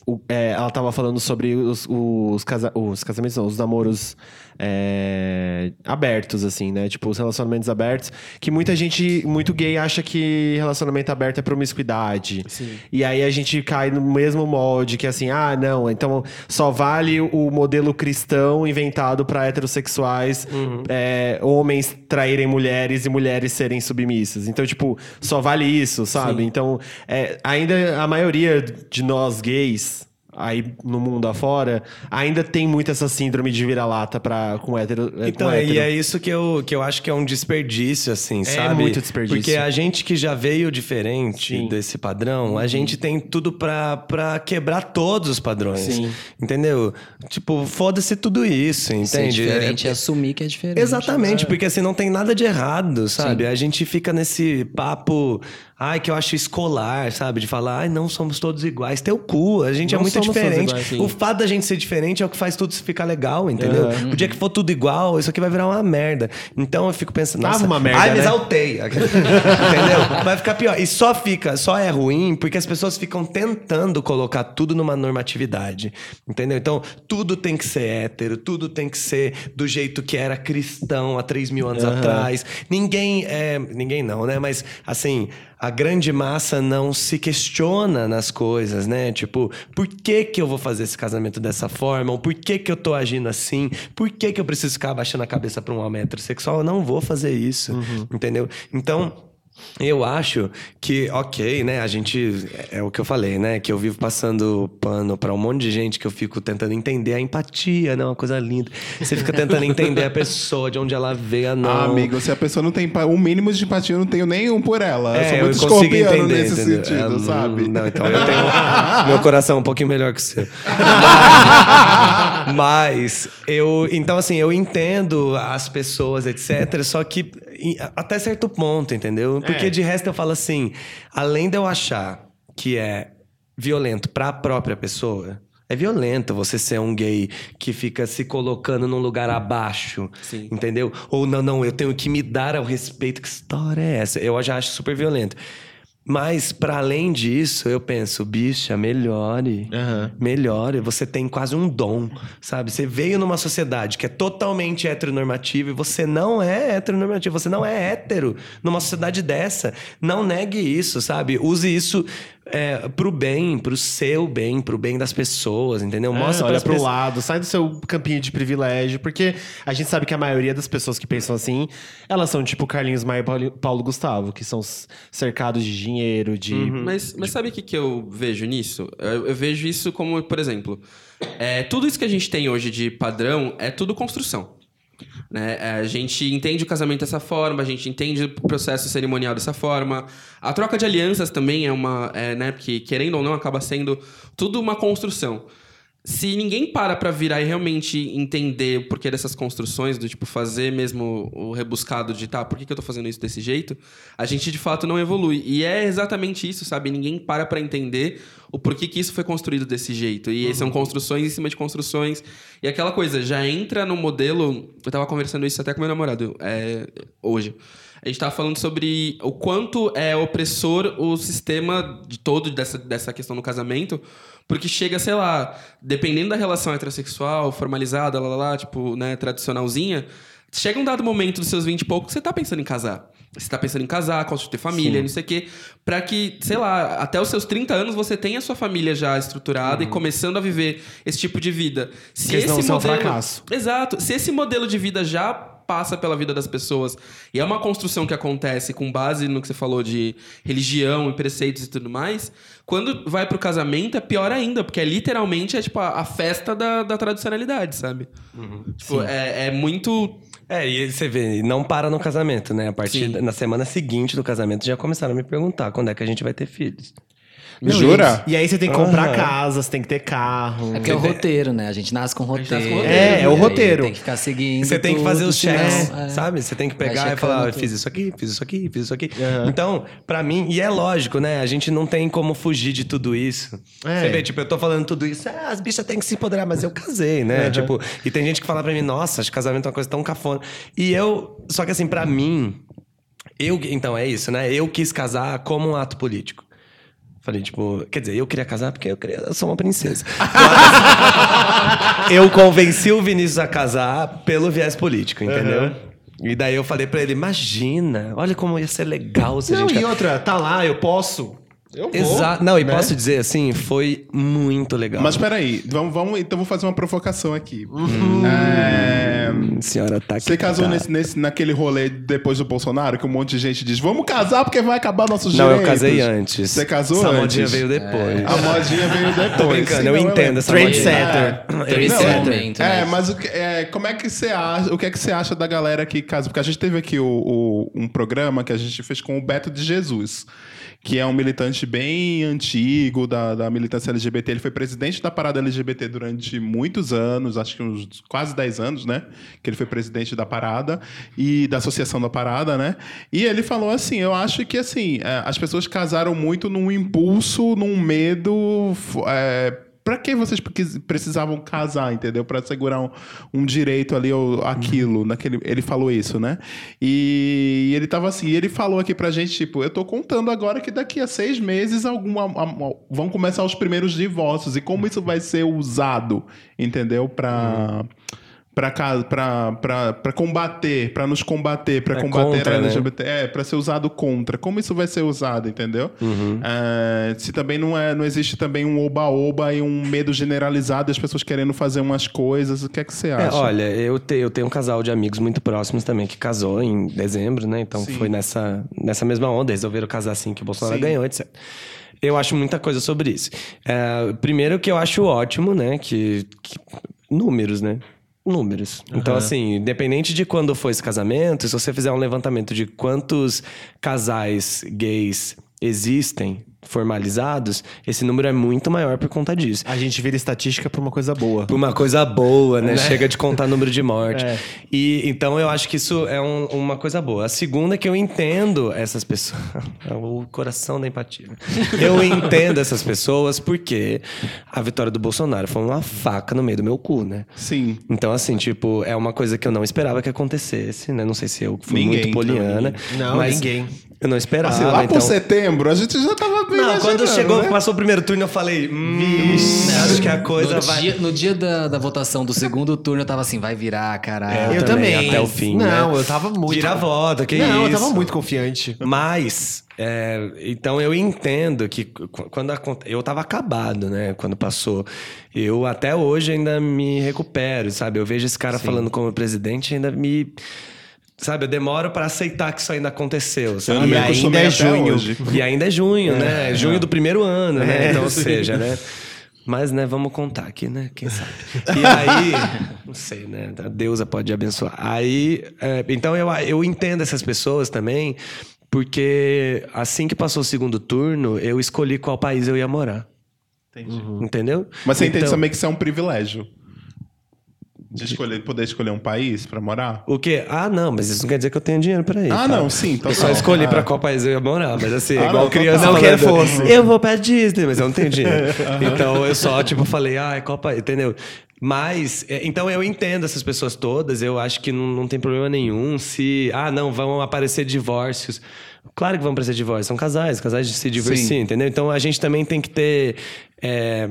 o- é, ela tava falando sobre os, os, casa- os casamentos, não, os namoros é, abertos, assim, né? Tipo, os relacionamentos abertos. Que muita gente, muito gay, acha que relacionamento aberto é promiscuidade. E aí a gente cai no mesmo molde, que é assim, ah, não, então só vale o modelo cristão inventado para heterossexuais, é, homens traírem mulheres e mulheres serem submissas. Então, tipo, só vale isso, sabe? Então, é, ainda a maioria de nós gays. Aí no mundo afora, ainda tem muito essa síndrome de vira-lata pra, com hétero. Então, com hétero. e é isso que eu, que eu acho que é um desperdício, assim, sabe? muito desperdício. Porque a gente que já veio diferente Sim. desse padrão, a gente tem tudo pra, pra quebrar todos os padrões. Sim. Entendeu? Tipo, foda-se tudo isso, Ser entende? diferente É- e assumir que é diferente. Exatamente, porque assim não tem nada de errado, sabe? A gente fica nesse papo, ai, que eu acho escolar, sabe? De falar, ai, não somos todos iguais. Teu cu, a gente é Não muito somos todos diferente. iguais, o fato da gente ser diferente é o que faz tudo ficar legal, entendeu? O dia que for tudo igual, isso aqui vai virar uma merda. Então eu fico pensando, Tava nossa, uma merda, ai, me né? exaltei. entendeu? Vai ficar pior. E só fica, só é ruim porque as pessoas ficam tentando colocar tudo numa normatividade, entendeu? Então, tudo tem que ser hétero, tudo tem que ser do jeito que era cristão há 3 mil anos atrás. Ninguém é. Ninguém não, né? Mas, assim, a grande massa não se questiona nas coisas, né? Tipo, por que que eu vou fazer esse casamento dessa forma? Ou por que que eu tô agindo assim? Por que que eu preciso ficar abaixando a cabeça pra um homem heterossexual? Eu não vou fazer isso, entendeu? Então... Eu acho que, ok, né? A gente. É o que eu falei, né? Que eu vivo passando pano pra um monte de gente que eu fico tentando entender a empatia, né? Uma coisa linda. Você fica tentando entender a pessoa, de onde ela veio, não. Ah, amigo, se a pessoa não tem o mínimo de empatia, eu não tenho nenhum por ela. eu sou muito É, consigo escorpiano entender, nesse entendeu? sentido, É, sabe? Não, então eu tenho meu coração um pouquinho melhor que o seu. Mas eu, então assim, eu entendo as pessoas, etc, só que até certo ponto, entendeu? Porque É. de resto eu falo assim, além de eu achar que é violento para a própria pessoa, é violento você ser um gay que fica se colocando num lugar abaixo, entendeu? Ou não, não, eu tenho que me dar ao respeito. Que história é essa? Eu já acho super violento. Mas, para além disso, eu penso, bicha, melhore. Aham. Melhore. Você tem quase um dom, sabe? Você veio numa sociedade que é totalmente heteronormativa e você não é heteronormativo, você não é hétero numa sociedade dessa. Não negue isso, sabe? Use isso é, pro bem, pro seu bem, pro bem das pessoas, entendeu? É, Mostra olha pras pro pessoas. lado, sai do seu campinho de privilégio, porque a gente sabe que a maioria das pessoas que pensam assim, elas são tipo Carlinhos Maia e Paulo- Gustavo, que são cercados de dinheiro, de... Mas, mas sabe o que, que eu vejo nisso? Eu, eu vejo isso como, por exemplo, é, tudo isso que a gente tem hoje de padrão é tudo construção. Né? É, A gente entende o casamento dessa forma, a gente entende o processo cerimonial dessa forma. A troca de alianças também é uma. É, né? Porque, querendo ou não, acaba sendo tudo uma construção. Se ninguém para pra virar e realmente entender o porquê dessas construções, do tipo, fazer mesmo o rebuscado de tá, por que, que eu tô fazendo isso desse jeito, a gente de fato não evolui. E é exatamente isso, sabe? Ninguém para pra entender o porquê que isso foi construído desse jeito. E são construções em cima de construções. E aquela coisa, já entra no modelo. Eu tava conversando isso até com meu namorado é, hoje. A gente tava falando sobre o quanto é opressor o sistema de todo dessa, dessa questão do casamento. Porque chega, sei lá, dependendo da relação heterossexual, formalizada, lá, lá, lá, tipo, né, tradicionalzinha, chega um dado momento dos seus 20 e pouco que você tá pensando em casar. Você tá pensando em casar, construir família, não sei o quê. Pra que, sei lá, até os seus 30 anos você tenha a sua família já estruturada e começando a viver esse tipo de vida. Se Porque esse é um modelo- fracasso. Exato. Se esse modelo de vida já passa pela vida das pessoas e é uma construção que acontece com base no que você falou de religião e preceitos e tudo mais, quando vai pro casamento é pior ainda, porque é literalmente é tipo a, a festa da, da tradicionalidade, sabe? Tipo, é, é muito. É, e você vê, não para no casamento, né? A partir Sim. da- na semana seguinte do casamento já começaram a me perguntar quando é que a gente vai ter filhos. Não, Jura? E aí você tem que comprar Aham. casa, você tem que ter carro. É porque é o roteiro, né? A gente nasce com roteiro. nasce com roteiro. É, é o roteiro. Tem que ficar seguindo. Você tem que fazer os checks, é. sabe? Você tem que pegar e falar, tudo. fiz isso aqui, fiz isso aqui, fiz isso aqui. Então, pra mim, e é lógico, né? A gente não tem como fugir de tudo isso. É. Você vê, tipo, eu tô falando tudo isso, ah, as bichas têm que se empoderar, mas eu casei, né? Tipo, e tem gente que fala pra mim, nossa, acho que casamento é uma coisa tão cafona. E eu, só que assim, pra mim, eu, então é isso, né? Eu quis casar como um ato político. Falei, tipo, quer dizer, eu queria casar porque eu, queria, eu sou uma princesa. Mas eu convenci o Vinícius a casar pelo viés político, entendeu? E daí eu falei pra ele, imagina, olha como ia ser legal se a Não, gente... e outra, tá lá, eu posso. Eu vou. Não, e né? posso dizer assim, foi muito legal. Mas peraí, vamos, vamos, então vou fazer uma provocação aqui. É, Senhora tá aqui. Você casou nesse, nesse- naquele rolê depois do Bolsonaro, que um monte de gente diz: vamos casar porque vai acabar nossos Não, eu direitos. casei antes. Você casou Essa antes? modinha veio depois. A modinha veio depois. Tô brincando, Sim, eu não, entendo essa Trendsetter. modinha. Esse Não, momento, É, né? mas o que- é, como é que você acha? O que é que você acha da galera que casa? Porque a gente teve aqui o- o- um programa que a gente fez com o Beto de Jesus, que é um militante bem antigo da, da militância LGBT. Ele foi presidente da parada LGBT durante muitos anos, acho que uns quase 10 anos, né? Que ele foi presidente da parada e da associação da parada, né? E ele falou assim: eu acho que assim, é, as pessoas casaram muito num impulso, num medo. é, Pra que vocês precisavam casar, entendeu? Pra segurar um, um direito ali ou aquilo. Naquele, ele falou isso, né? E ele tava assim, ele falou aqui pra gente, tipo, eu tô contando agora que daqui a seis meses algum, a- vão começar os primeiros divórcios. E como isso vai ser usado, entendeu? Pra. Pra, pra combater, pra nos combater, pra É combater contra, a né? LGBT. É, pra ser usado contra. Como isso vai ser usado, entendeu? É, se também não, é, não existe também um oba-oba e um medo generalizado das pessoas querendo fazer umas coisas, o que é que você É, acha? olha, eu, te- eu tenho um casal de amigos muito próximos também que casou em dezembro, né? Então Sim. foi nessa, nessa mesma onda, resolveram casar assim que o Bolsonaro Sim. ganhou, etc. Eu acho muita coisa sobre isso. É, primeiro que eu acho ótimo, né? Que, que- números, né? Números. Então, assim, independente de quando foi esse casamento, se você fizer um levantamento de quantos casais gays existem formalizados, esse número é muito maior por conta disso. A gente vira estatística pra uma coisa boa. Por uma coisa boa, né? Chega de contar número de morte. É. E então eu acho que isso é um- uma coisa boa. A segunda é que eu entendo essas pessoas. É o coração da empatia. Eu entendo essas pessoas porque a vitória do Bolsonaro foi uma faca no meio do meu cu, né? Sim. Então, assim, tipo, é uma coisa que eu não esperava que acontecesse, né? Não sei se eu fui Ninguém, muito poliana. Não, mas ninguém. Eu não esperava. Assim, lá então... por setembro, a gente já tava bem Não, quando chegou, né? passou o primeiro turno, eu falei, hum, acho que a coisa no, vai. dia, no dia da, da votação do segundo turno, eu tava assim, vai virar, caralho. É, Eu também. até o fim. Não, né? eu tava muito. Vira a volta, que Não, isso. eu tava muito confiante. Mas, é, então eu entendo que qu- quando aconte- eu tava acabado, né? Quando passou. Eu até hoje ainda me recupero, sabe? Eu vejo esse cara falando como presidente e ainda me. Sabe, eu demoro pra aceitar que isso ainda aconteceu. Eu Sabe? me E ainda é junho. hoje. E ainda é junho, né? Junho do primeiro ano, né? É, então, ou seja, né? Mas, né, vamos contar aqui, né? Quem sabe? E aí, não sei, né? A deusa pode abençoar. Aí, é, então eu, eu entendo essas pessoas também, porque assim que passou o segundo turno, eu escolhi qual país eu ia morar. Entendeu? Mas você entende Então, também que isso é um privilégio. De escolher, poder escolher um país pra morar? O quê? Ah, não, mas isso não quer dizer que eu tenho dinheiro pra ir. Ah, tá? não, sim. Então Eu só escolhi Ah. pra qual país eu ia morar, mas assim, Ah, igual não, criança não quer fosse. Eu vou pra Disney, mas eu não tenho dinheiro. Então eu só, tipo, falei, ah, qual país, entendeu? Mas, é, então eu entendo essas pessoas todas, eu acho que não, não tem problema nenhum se, ah, não, vão aparecer divórcios. Claro que vão aparecer divórcios, são casais, casais de se divorciam, entendeu? Então a gente também tem que ter. é,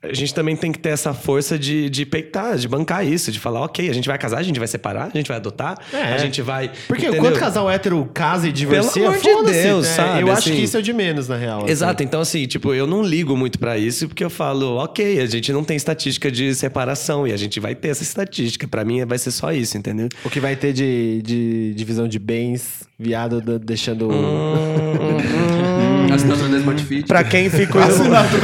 a gente também tem que ter essa força de, de peitar, de bancar isso, de falar, ok, a gente vai casar, a gente vai separar, a gente vai adotar, É. a gente vai. Porque entendeu? quando casal hétero casa e divorcia, Pelo amor de Deus, né? sabe, Eu acho assim. que isso é o de menos, na real. assim. Exato, então assim, tipo, eu não ligo muito pra isso porque eu falo, ok, a gente não tem estatística de separação e a gente vai ter essa estatística. Pra mim vai ser só isso, entendeu? O que vai ter de, de divisão de bens, viado deixando. Assinatura da Smart Fit. Pra quem fica o... Assinatura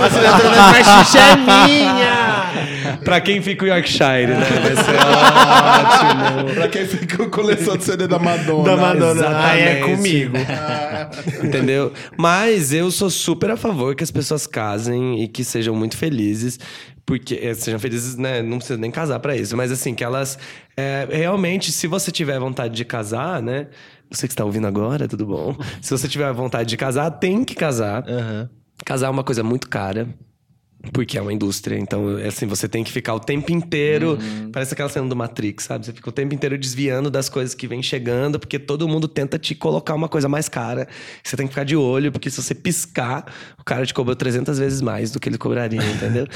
da Marchicha é minha! pra quem fica o Yorkshire, né? Vai ser ótimo. Pra quem fica com coleção de CD da Madonna. Da Madonna. Ah, é Exatamente. comigo. Entendeu? Mas eu sou super a favor que as pessoas casem e que sejam muito felizes. Porque eh, sejam felizes, né? Não precisa nem casar pra isso. Mas assim, que elas eh, realmente, se você tiver vontade de casar, né? Você que está ouvindo agora, tudo bom? Se você tiver vontade de casar, tem que casar. Aham. Casar é uma coisa muito cara. Porque é uma indústria, então, é assim, você tem que ficar o tempo inteiro. Parece aquela cena do Matrix, sabe? Você fica o tempo inteiro desviando das coisas que vem chegando, porque todo mundo tenta te colocar uma coisa mais cara. Você tem que ficar de olho, porque se você piscar, o cara te cobrou 300 vezes mais do que ele cobraria, entendeu?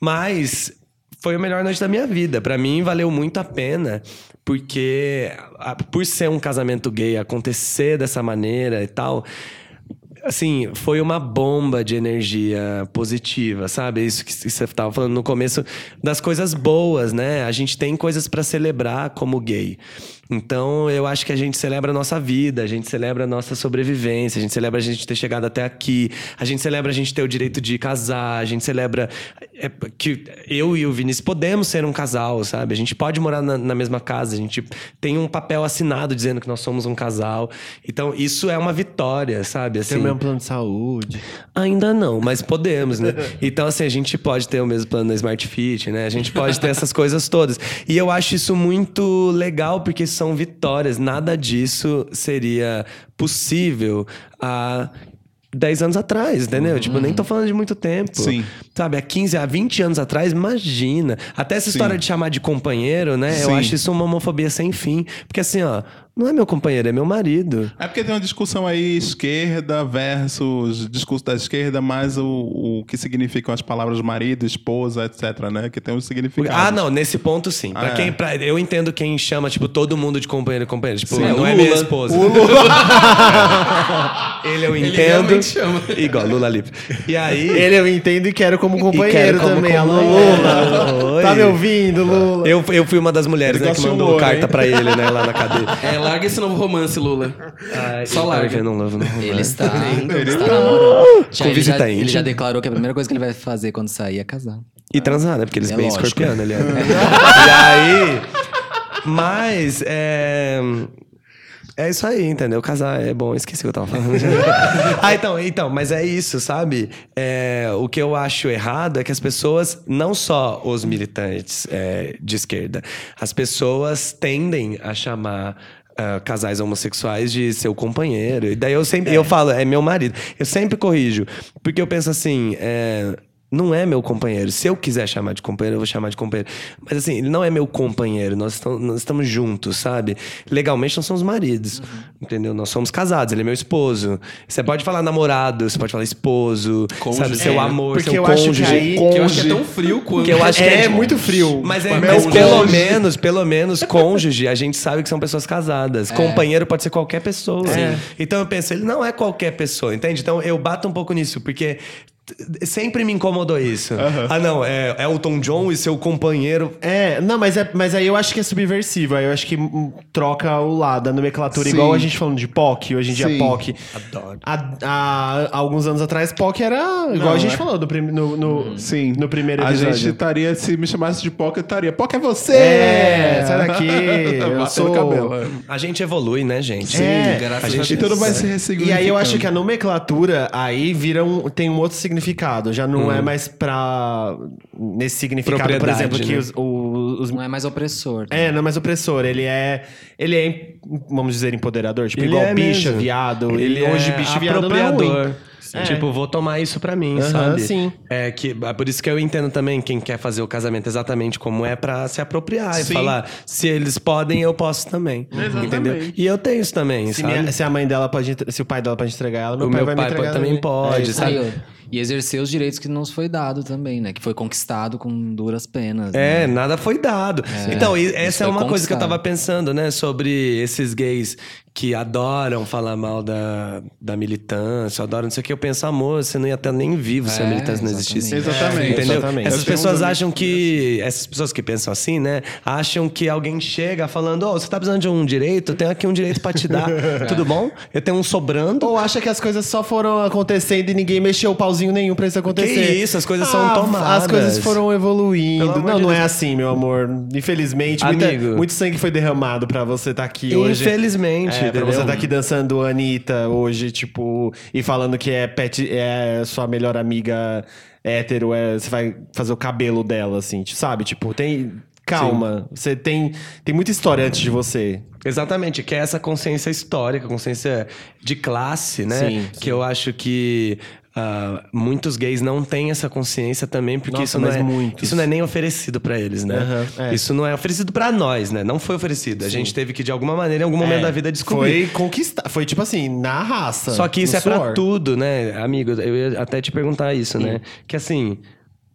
Mas foi a melhor noite da minha vida. Pra mim, valeu muito a pena, porque por ser um casamento gay, acontecer dessa maneira e tal. Assim, foi uma bomba de energia positiva, sabe? Isso que você estava falando no começo das coisas boas, né? A gente tem coisas para celebrar como gay. Então, eu acho que a gente celebra a nossa vida, a gente celebra a nossa sobrevivência, a gente celebra a gente ter chegado até aqui, a gente celebra a gente ter o direito de casar, a gente celebra é, que eu e o Vinícius podemos ser um casal, sabe? A gente pode morar na, na mesma casa, a gente tem um papel assinado dizendo que nós somos um casal. Então, isso é uma vitória, sabe? Assim, Tem o mesmo plano de saúde. Ainda não, mas podemos, né? Então, assim, a gente pode ter o mesmo plano da Smart Fit, né? A gente pode ter essas coisas todas. E eu acho isso muito legal, porque são vitórias. Nada disso seria possível há 10 anos atrás, entendeu? Tipo, nem tô falando de muito tempo. Sim. Sabe, há 15, há 20 anos atrás, imagina. Até essa história de chamar de companheiro, né? Eu Sim. acho isso uma homofobia sem fim. Porque assim, ó, não é meu companheiro, é meu marido. É porque tem uma discussão aí esquerda versus discurso da esquerda, mais o, o que significam as palavras marido, esposa, etc, né? Que tem um significado. Ah, não, nesse ponto sim. Pra Ah, quem, é. pra- eu entendo quem chama, tipo, todo mundo de companheiro e companheira. Tipo, Sim, não o é Lula. minha esposa. ele eu Ele entendo. realmente chama. Igual Lula livre. E aí. Ele eu entendo e quero como companheiro como também. Alô, companheiro. Lula. Oi. Tá me ouvindo, Lula? Eu, eu fui uma das mulheres Ele né, que mandou humor, carta hein? pra ele, né, lá na cadeia. É, larga esse novo romance, Lula. Ai, Só tá larga. um novo, não, Ele está, Ele está namorando. Já, ele, já, visita ele já declarou que a primeira coisa que ele vai fazer quando sair é casar. E transar, né? Porque eles É bem lógico. escorpiano, aliás. e aí. Mas, é. É isso aí, entendeu? Casar é bom, esqueci o que eu tava falando. ah, então, então, mas é isso, sabe? É, o que eu acho errado é que as pessoas, não só os militantes é, de esquerda, as pessoas tendem a chamar. Ah, casais homossexuais de seu companheiro. E daí eu sempre eu falo, é meu marido. Eu sempre corrijo. Porque eu penso assim, é, não é meu companheiro. Se eu quiser chamar de companheiro, eu vou chamar de companheiro. Mas assim, ele não é meu companheiro. Nós, estamos, nós estamos juntos, sabe? Legalmente nós somos maridos, entendeu? Nós somos casados. Ele é meu esposo. Você pode falar namorado, você pode falar esposo, Cônjuge. sabe? Seu É, amor, porque seu eu acho que cônjuge. aí- Que eu acho que é tão frio quanto. Que eu acho que É, é, muito frio. Mas, é, Mas mas meu pelo cônjuge- menos, pelo menos, cônjuge, a gente sabe que são pessoas casadas. Companheiro pode ser qualquer pessoa. Então eu penso, ele não é qualquer pessoa, entende? Então eu bato um pouco nisso, porque sempre me incomodou isso. Ah, não, é Elton John e seu companheiro. É, não, mas, é, mas aí eu acho que é subversivo. Aí eu acho que hum, troca o lado da nomenclatura. Sim. Igual a gente falando de POC, hoje em dia Sim. POC. Adoro. Há, alguns anos atrás, POC era igual Não, a gente é. falou no, prim- no, no, Sim. no primeiro A episódio. gente estaria, se me chamasse de Poca, eu estaria. Poca é você! É, sai daqui, eu sou- cabelo. é. A gente evolui, né, gente? É. Graças A a, gente- E tudo vai se E ressignificando. aí eu acho que a nomenclatura aí vira um, tem um outro significado. Já não é mais pra. Nesse significado, por exemplo, que né? os, o- os. Não é mais opressor. É, não é mais opressor. Ele é. Ele é, vamos dizer, empoderador. Tipo, Ele igual é bicha, mesmo. viado. Ele e hoje é bicho e viado não é ruim. apropriador. É. Tipo, vou tomar isso pra mim, Aham, sabe? sim. É que é por isso que eu entendo também quem quer fazer o casamento exatamente como é pra se apropriar Sim. e falar, se eles podem, eu posso também. Entendeu? E eu tenho isso também, Se, sabe? minha- se a mãe dela pode. Se o pai dela pode entregar ela, meu o pai meu vai pai me entregar também pode, É, sabe? Aí, e exercer os direitos que nos foi dado também, né? Que foi conquistado com duras penas. É, né? nada foi dado. então, e- essa é uma coisa que eu tava pensando, né? Sobre esses gays que adoram falar mal da, da militância, adoram não sei o que. Eu penso, amor, você não ia estar nem vivo se a É, militância não existisse. Exatamente. Entendeu? Exatamente. Essas Eu pessoas acham que. Essas pessoas que pensam assim, né? Acham que alguém chega falando: Ô, você tá precisando de um direito? Eu tenho aqui um direito pra te dar. Tudo bom? Eu tenho um sobrando. Ou acha que as coisas só foram acontecendo e ninguém mexeu o pauzinho nenhum pra isso acontecer. isso, as coisas são Ah, tomadas. As coisas foram evoluindo. Não, de não é assim, meu amor. Infelizmente, muita- Amigo. muito sangue foi derramado pra você estar aqui hoje. Infelizmente, É, pra entendeu? você estar aqui dançando Anitta hoje, tipo, e falando que é pet, é sua melhor amiga hétero, é, você vai fazer o cabelo dela, assim, sabe? Tipo, tem. Calma, você tem, tem muita história antes de você. Exatamente, que é essa consciência histórica, consciência de classe, né? Sim, Que eu acho que ah, muitos gays não têm essa consciência também, porque Nossa, isso, não é, muitos. isso não é nem oferecido pra eles, né? Aham, é. Isso não é oferecido pra nós, né? Não foi oferecido. A gente teve que, de alguma maneira, em algum momento É, da vida, descobrir. Foi conquistar. Foi tipo assim, na raça. Só que isso é pra suor. tudo, né? Amigo, eu ia até te perguntar isso, né? Que assim,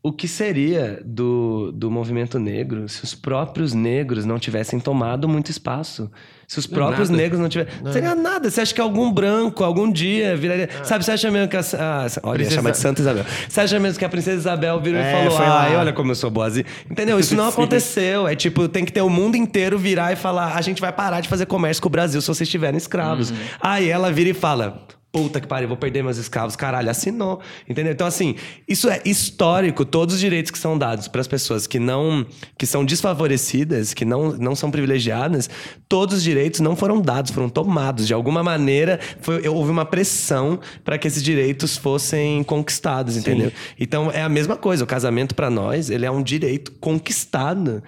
o que seria do, do movimento negro se os próprios negros não tivessem tomado muito espaço? Se os próprios nada. negros não tivessem. Não seria nada. Você acha que algum branco, algum dia viraria. Sabe, você acha mesmo que a. Ah, olha, Princesa- chama de Santa Isabel. Você acha mesmo que a Princesa Isabel virou É, e falou. Ai, olha como eu sou boazinha. Entendeu? Isso não aconteceu. É tipo, tem que ter o mundo inteiro virar e falar: a gente vai parar de fazer comércio com o Brasil se vocês estiverem escravos. Uhum. Aí ela vira e fala. Puta que pariu, vou perder meus escravos. Caralho, assinou. Entendeu? Então, assim, isso é histórico. Todos os direitos que são dados para as pessoas que não... Que são desfavorecidas, que não, não são privilegiadas, todos os direitos não foram dados, foram tomados. De alguma maneira, foi, houve uma pressão para que esses direitos fossem conquistados, entendeu? Então, é a mesma coisa. O casamento, para nós, ele é um direito conquistado.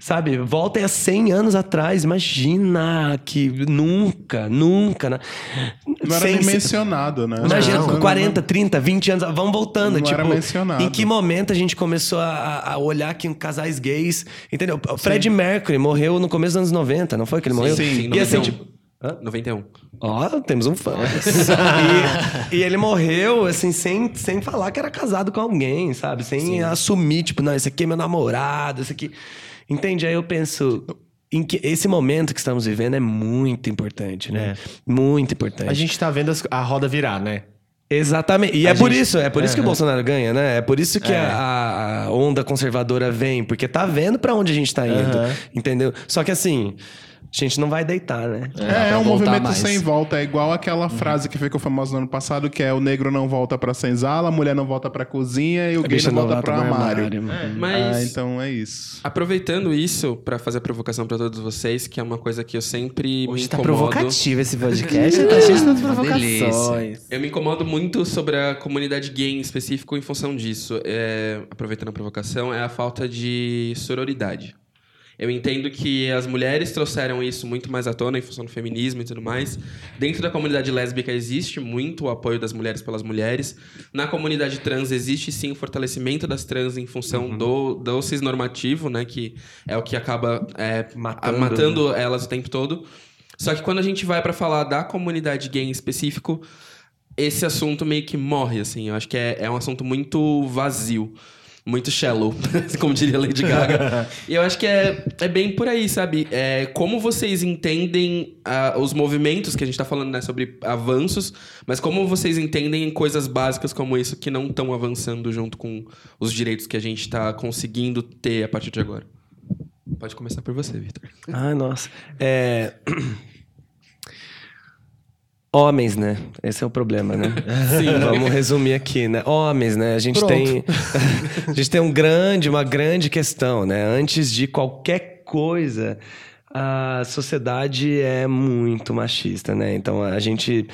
Sabe, voltem a 100 anos atrás, imagina que nunca, nunca. né? Não era Sem- nem mencionado, né? Imagina, Não, com não, 40, 30, 20 anos, vamos voltando. Não tipo, era mencionado. Em que momento a gente começou a, a olhar que casais gays. Entendeu? O Fred Mercury morreu no começo dos anos 90, não foi que ele morreu? Sim, e assim, 91. tipo. Hã? 91. Ó, temos um fã. e, e ele morreu, assim, sem, sem falar que era casado com alguém, sabe? Sem assumir, tipo, não, esse aqui é meu namorado, esse aqui. Entende? Aí eu penso. Em que esse momento que estamos vivendo é muito importante, né? Muito importante. A gente tá vendo a roda virar, né? Exatamente. E A é por gente- isso, é por isso que o. Bolsonaro ganha, né? É por isso que É. a, a onda conservadora vem, porque tá vendo pra onde a gente tá indo, entendeu? Só que assim, a gente não vai deitar, né? É, pra é um movimento mais. sem volta. É igual aquela frase que ficou famosa no ano passado, que é o negro não volta pra senzala, a mulher não volta pra cozinha e o gay bicha não volta não pro volta pro armário. armário. Mas Ah, então é isso. aproveitando isso pra fazer a provocação pra todos vocês, que é uma coisa que eu sempre me Hoje tá incomodo. provocativo esse podcast, tá cheio de provocações. Eu me incomodo muito sobre a comunidade gay em específico em função disso. É, aproveitando a provocação, é a falta de sororidade. Eu entendo que as mulheres trouxeram isso muito mais à tona em função do feminismo e tudo mais. Dentro da comunidade lésbica existe muito o apoio das mulheres pelas mulheres. Na comunidade trans existe sim o fortalecimento das trans em função do, do cisnormativo, né? Que é o que acaba é, Matando. matando elas o tempo todo. Só que quando a gente vai pra falar da comunidade gay em específico, esse assunto meio que morre, assim. Eu acho que é, é um assunto muito vazio. Muito shallow, como diria Lady Gaga. e eu acho que é, é bem por aí, sabe? É, como vocês entendem ah, os movimentos que a gente tá falando, né? Sobre avanços, mas como vocês entendem coisas básicas como isso que não estão avançando junto com os direitos que a gente tá conseguindo ter a partir de agora? Pode começar por você, Vitor. Ai, nossa. É... Homens, né? Esse é o problema, né? Sim. Vamos resumir aqui, né? Homens, né? A gente tem a gente tem um grande, uma grande questão, né? Antes de qualquer coisa, a sociedade é muito machista, né? Então a gente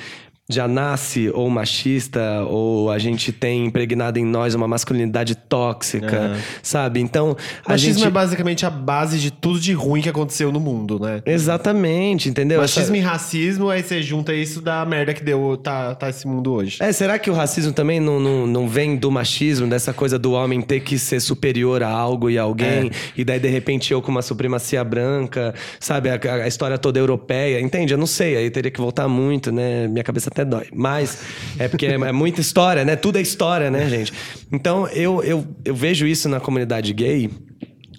já nasce ou machista ou a gente tem impregnado em nós uma masculinidade tóxica, sabe? Então a Machismo gente é basicamente a base de tudo de ruim que aconteceu no mundo, né? Exatamente, entendeu? Essa- Machismo e racismo, aí você junta isso da merda que deu, tá, tá esse mundo hoje. É, será que o racismo também não, não, não vem do machismo, dessa coisa do homem ter que ser superior a algo e a alguém, e daí de repente eu com uma supremacia branca, sabe, a, a história toda europeia, entende? Eu não sei, aí teria que voltar muito, né? Minha cabeça até dói. Mas é porque é, é muita história, né? Tudo é história, né, gente? Então eu, eu, eu vejo isso na comunidade gay,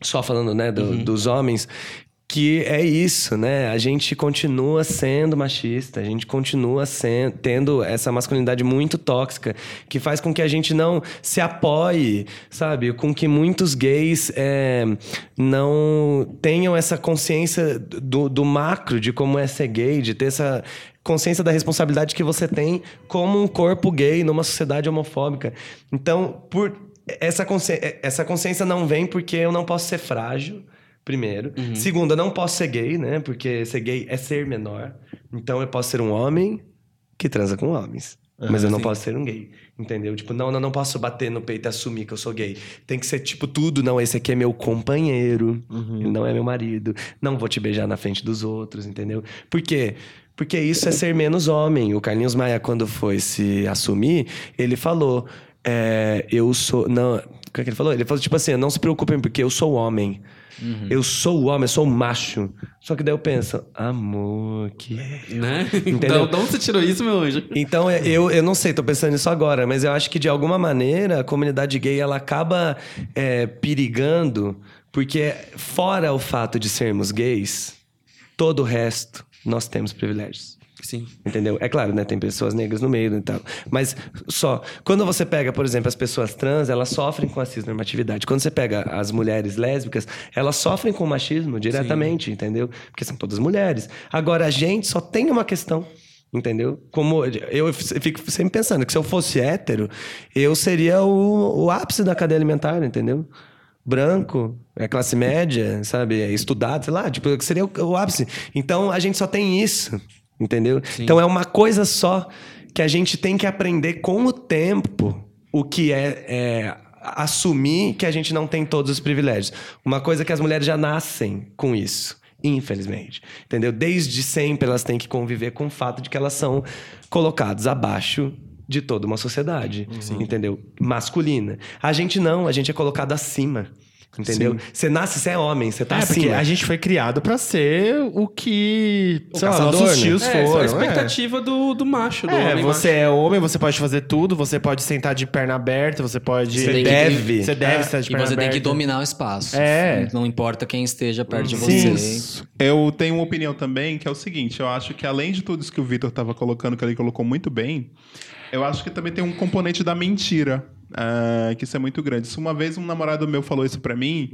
só falando, né, do- dos homens, que é isso, né? A gente continua sendo machista, a gente continua sen- tendo essa masculinidade muito tóxica, que faz com que a gente não se apoie, sabe? Com que muitos gays é, não tenham essa consciência do, do macro, de como é ser gay, de ter essa consciência da responsabilidade que você tem como um corpo gay numa sociedade homofóbica. Então, por essa consciência, essa consciência não vem porque eu não posso ser frágil, primeiro. Segundo, eu não posso ser gay, né? Porque ser gay é ser menor. Então, eu posso ser um homem que transa com homens. Mas eu não posso ser um gay, entendeu? Tipo, não, não, não posso bater no peito e assumir que eu sou gay. Tem que ser, tipo, tudo. Não, esse aqui é meu companheiro, ele não é meu marido. Não vou te beijar na frente dos outros, entendeu? Por quê? Porque isso é ser menos homem. O Carlinhos Maia, quando foi se assumir, ele falou: é, Eu sou. Não, o que, é que ele falou? Ele falou, tipo assim: Não se preocupem, porque eu sou homem. Eu sou o homem, eu sou o macho. Só que daí eu penso, amor, que. Né? Entendeu? Então, de onde você tirou isso, meu anjo? Então, é, eu, eu não sei, tô pensando nisso agora, mas eu acho que de alguma maneira a comunidade gay ela acaba é, perigando, porque fora o fato de sermos gays, todo o resto nós temos privilégios. Sim. Entendeu? É claro, né? Tem pessoas negras no meio e tal. Mas só. Quando você pega, por exemplo, as pessoas trans, elas sofrem com a cisnormatividade. Quando você pega as mulheres lésbicas, elas sofrem com o machismo diretamente, entendeu? Porque são todas mulheres. Agora, a gente só tem uma questão. Entendeu? Como eu fico sempre pensando que se eu fosse hétero, eu seria o, o ápice da cadeia alimentar, entendeu? Branco, é classe média, sabe? É estudado, sei lá, tipo, seria o, o ápice. Então a gente só tem isso, entendeu? Então é uma coisa só que a gente tem que aprender com o tempo o que é, é assumir que a gente não tem todos os privilégios. Uma coisa que as mulheres já nascem com isso. Infelizmente. Entendeu? Desde sempre elas têm que conviver com o fato de que elas são colocadas abaixo de toda uma sociedade. Entendeu? Masculina. A gente não, a gente é colocado acima. Entendeu? Você nasce, você é homem, você tá É, porque acima. a gente foi criado pra ser o que O sei lá, caçador, nossos né? tios É, essa é foram. a é. expectativa do, do macho, do É, homem você macho. é homem, você pode fazer tudo, você pode sentar de perna aberta, você pode. Você tem deve. Você deve É, sentar de e perna você tem aberta. que dominar o espaço. É. Não importa quem esteja perto de Sim. você. Eu tenho uma opinião também, que é o seguinte: eu acho que além de tudo isso que o Vitor estava colocando, que ele colocou muito bem, eu acho que também tem um componente da mentira. Ah, que isso é muito grande. Isso uma vez um namorado meu falou isso pra mim,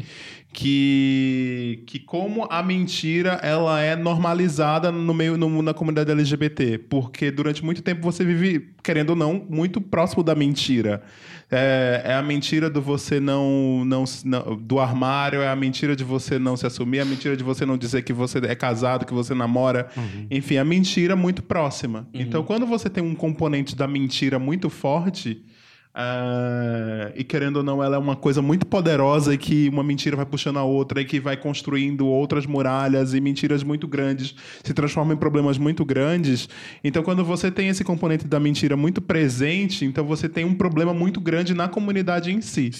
que, que como a mentira ela é normalizada no meio no, na comunidade LGBT, porque durante muito tempo você vive querendo ou não muito próximo da mentira. É, é a mentira do você não, não, não- do armário, é a mentira de você não se assumir, é a mentira de você não dizer que você é casado, que você namora. Enfim, a mentira muito próxima. Então, quando você tem um componente da mentira muito forte, Ah, e querendo ou não, ela é uma coisa muito poderosa e que uma mentira vai puxando a outra e que vai construindo outras muralhas e mentiras muito grandes se transformam em problemas muito grandes. Então, quando você tem esse componente da mentira muito presente, então você tem um problema muito grande na comunidade em si.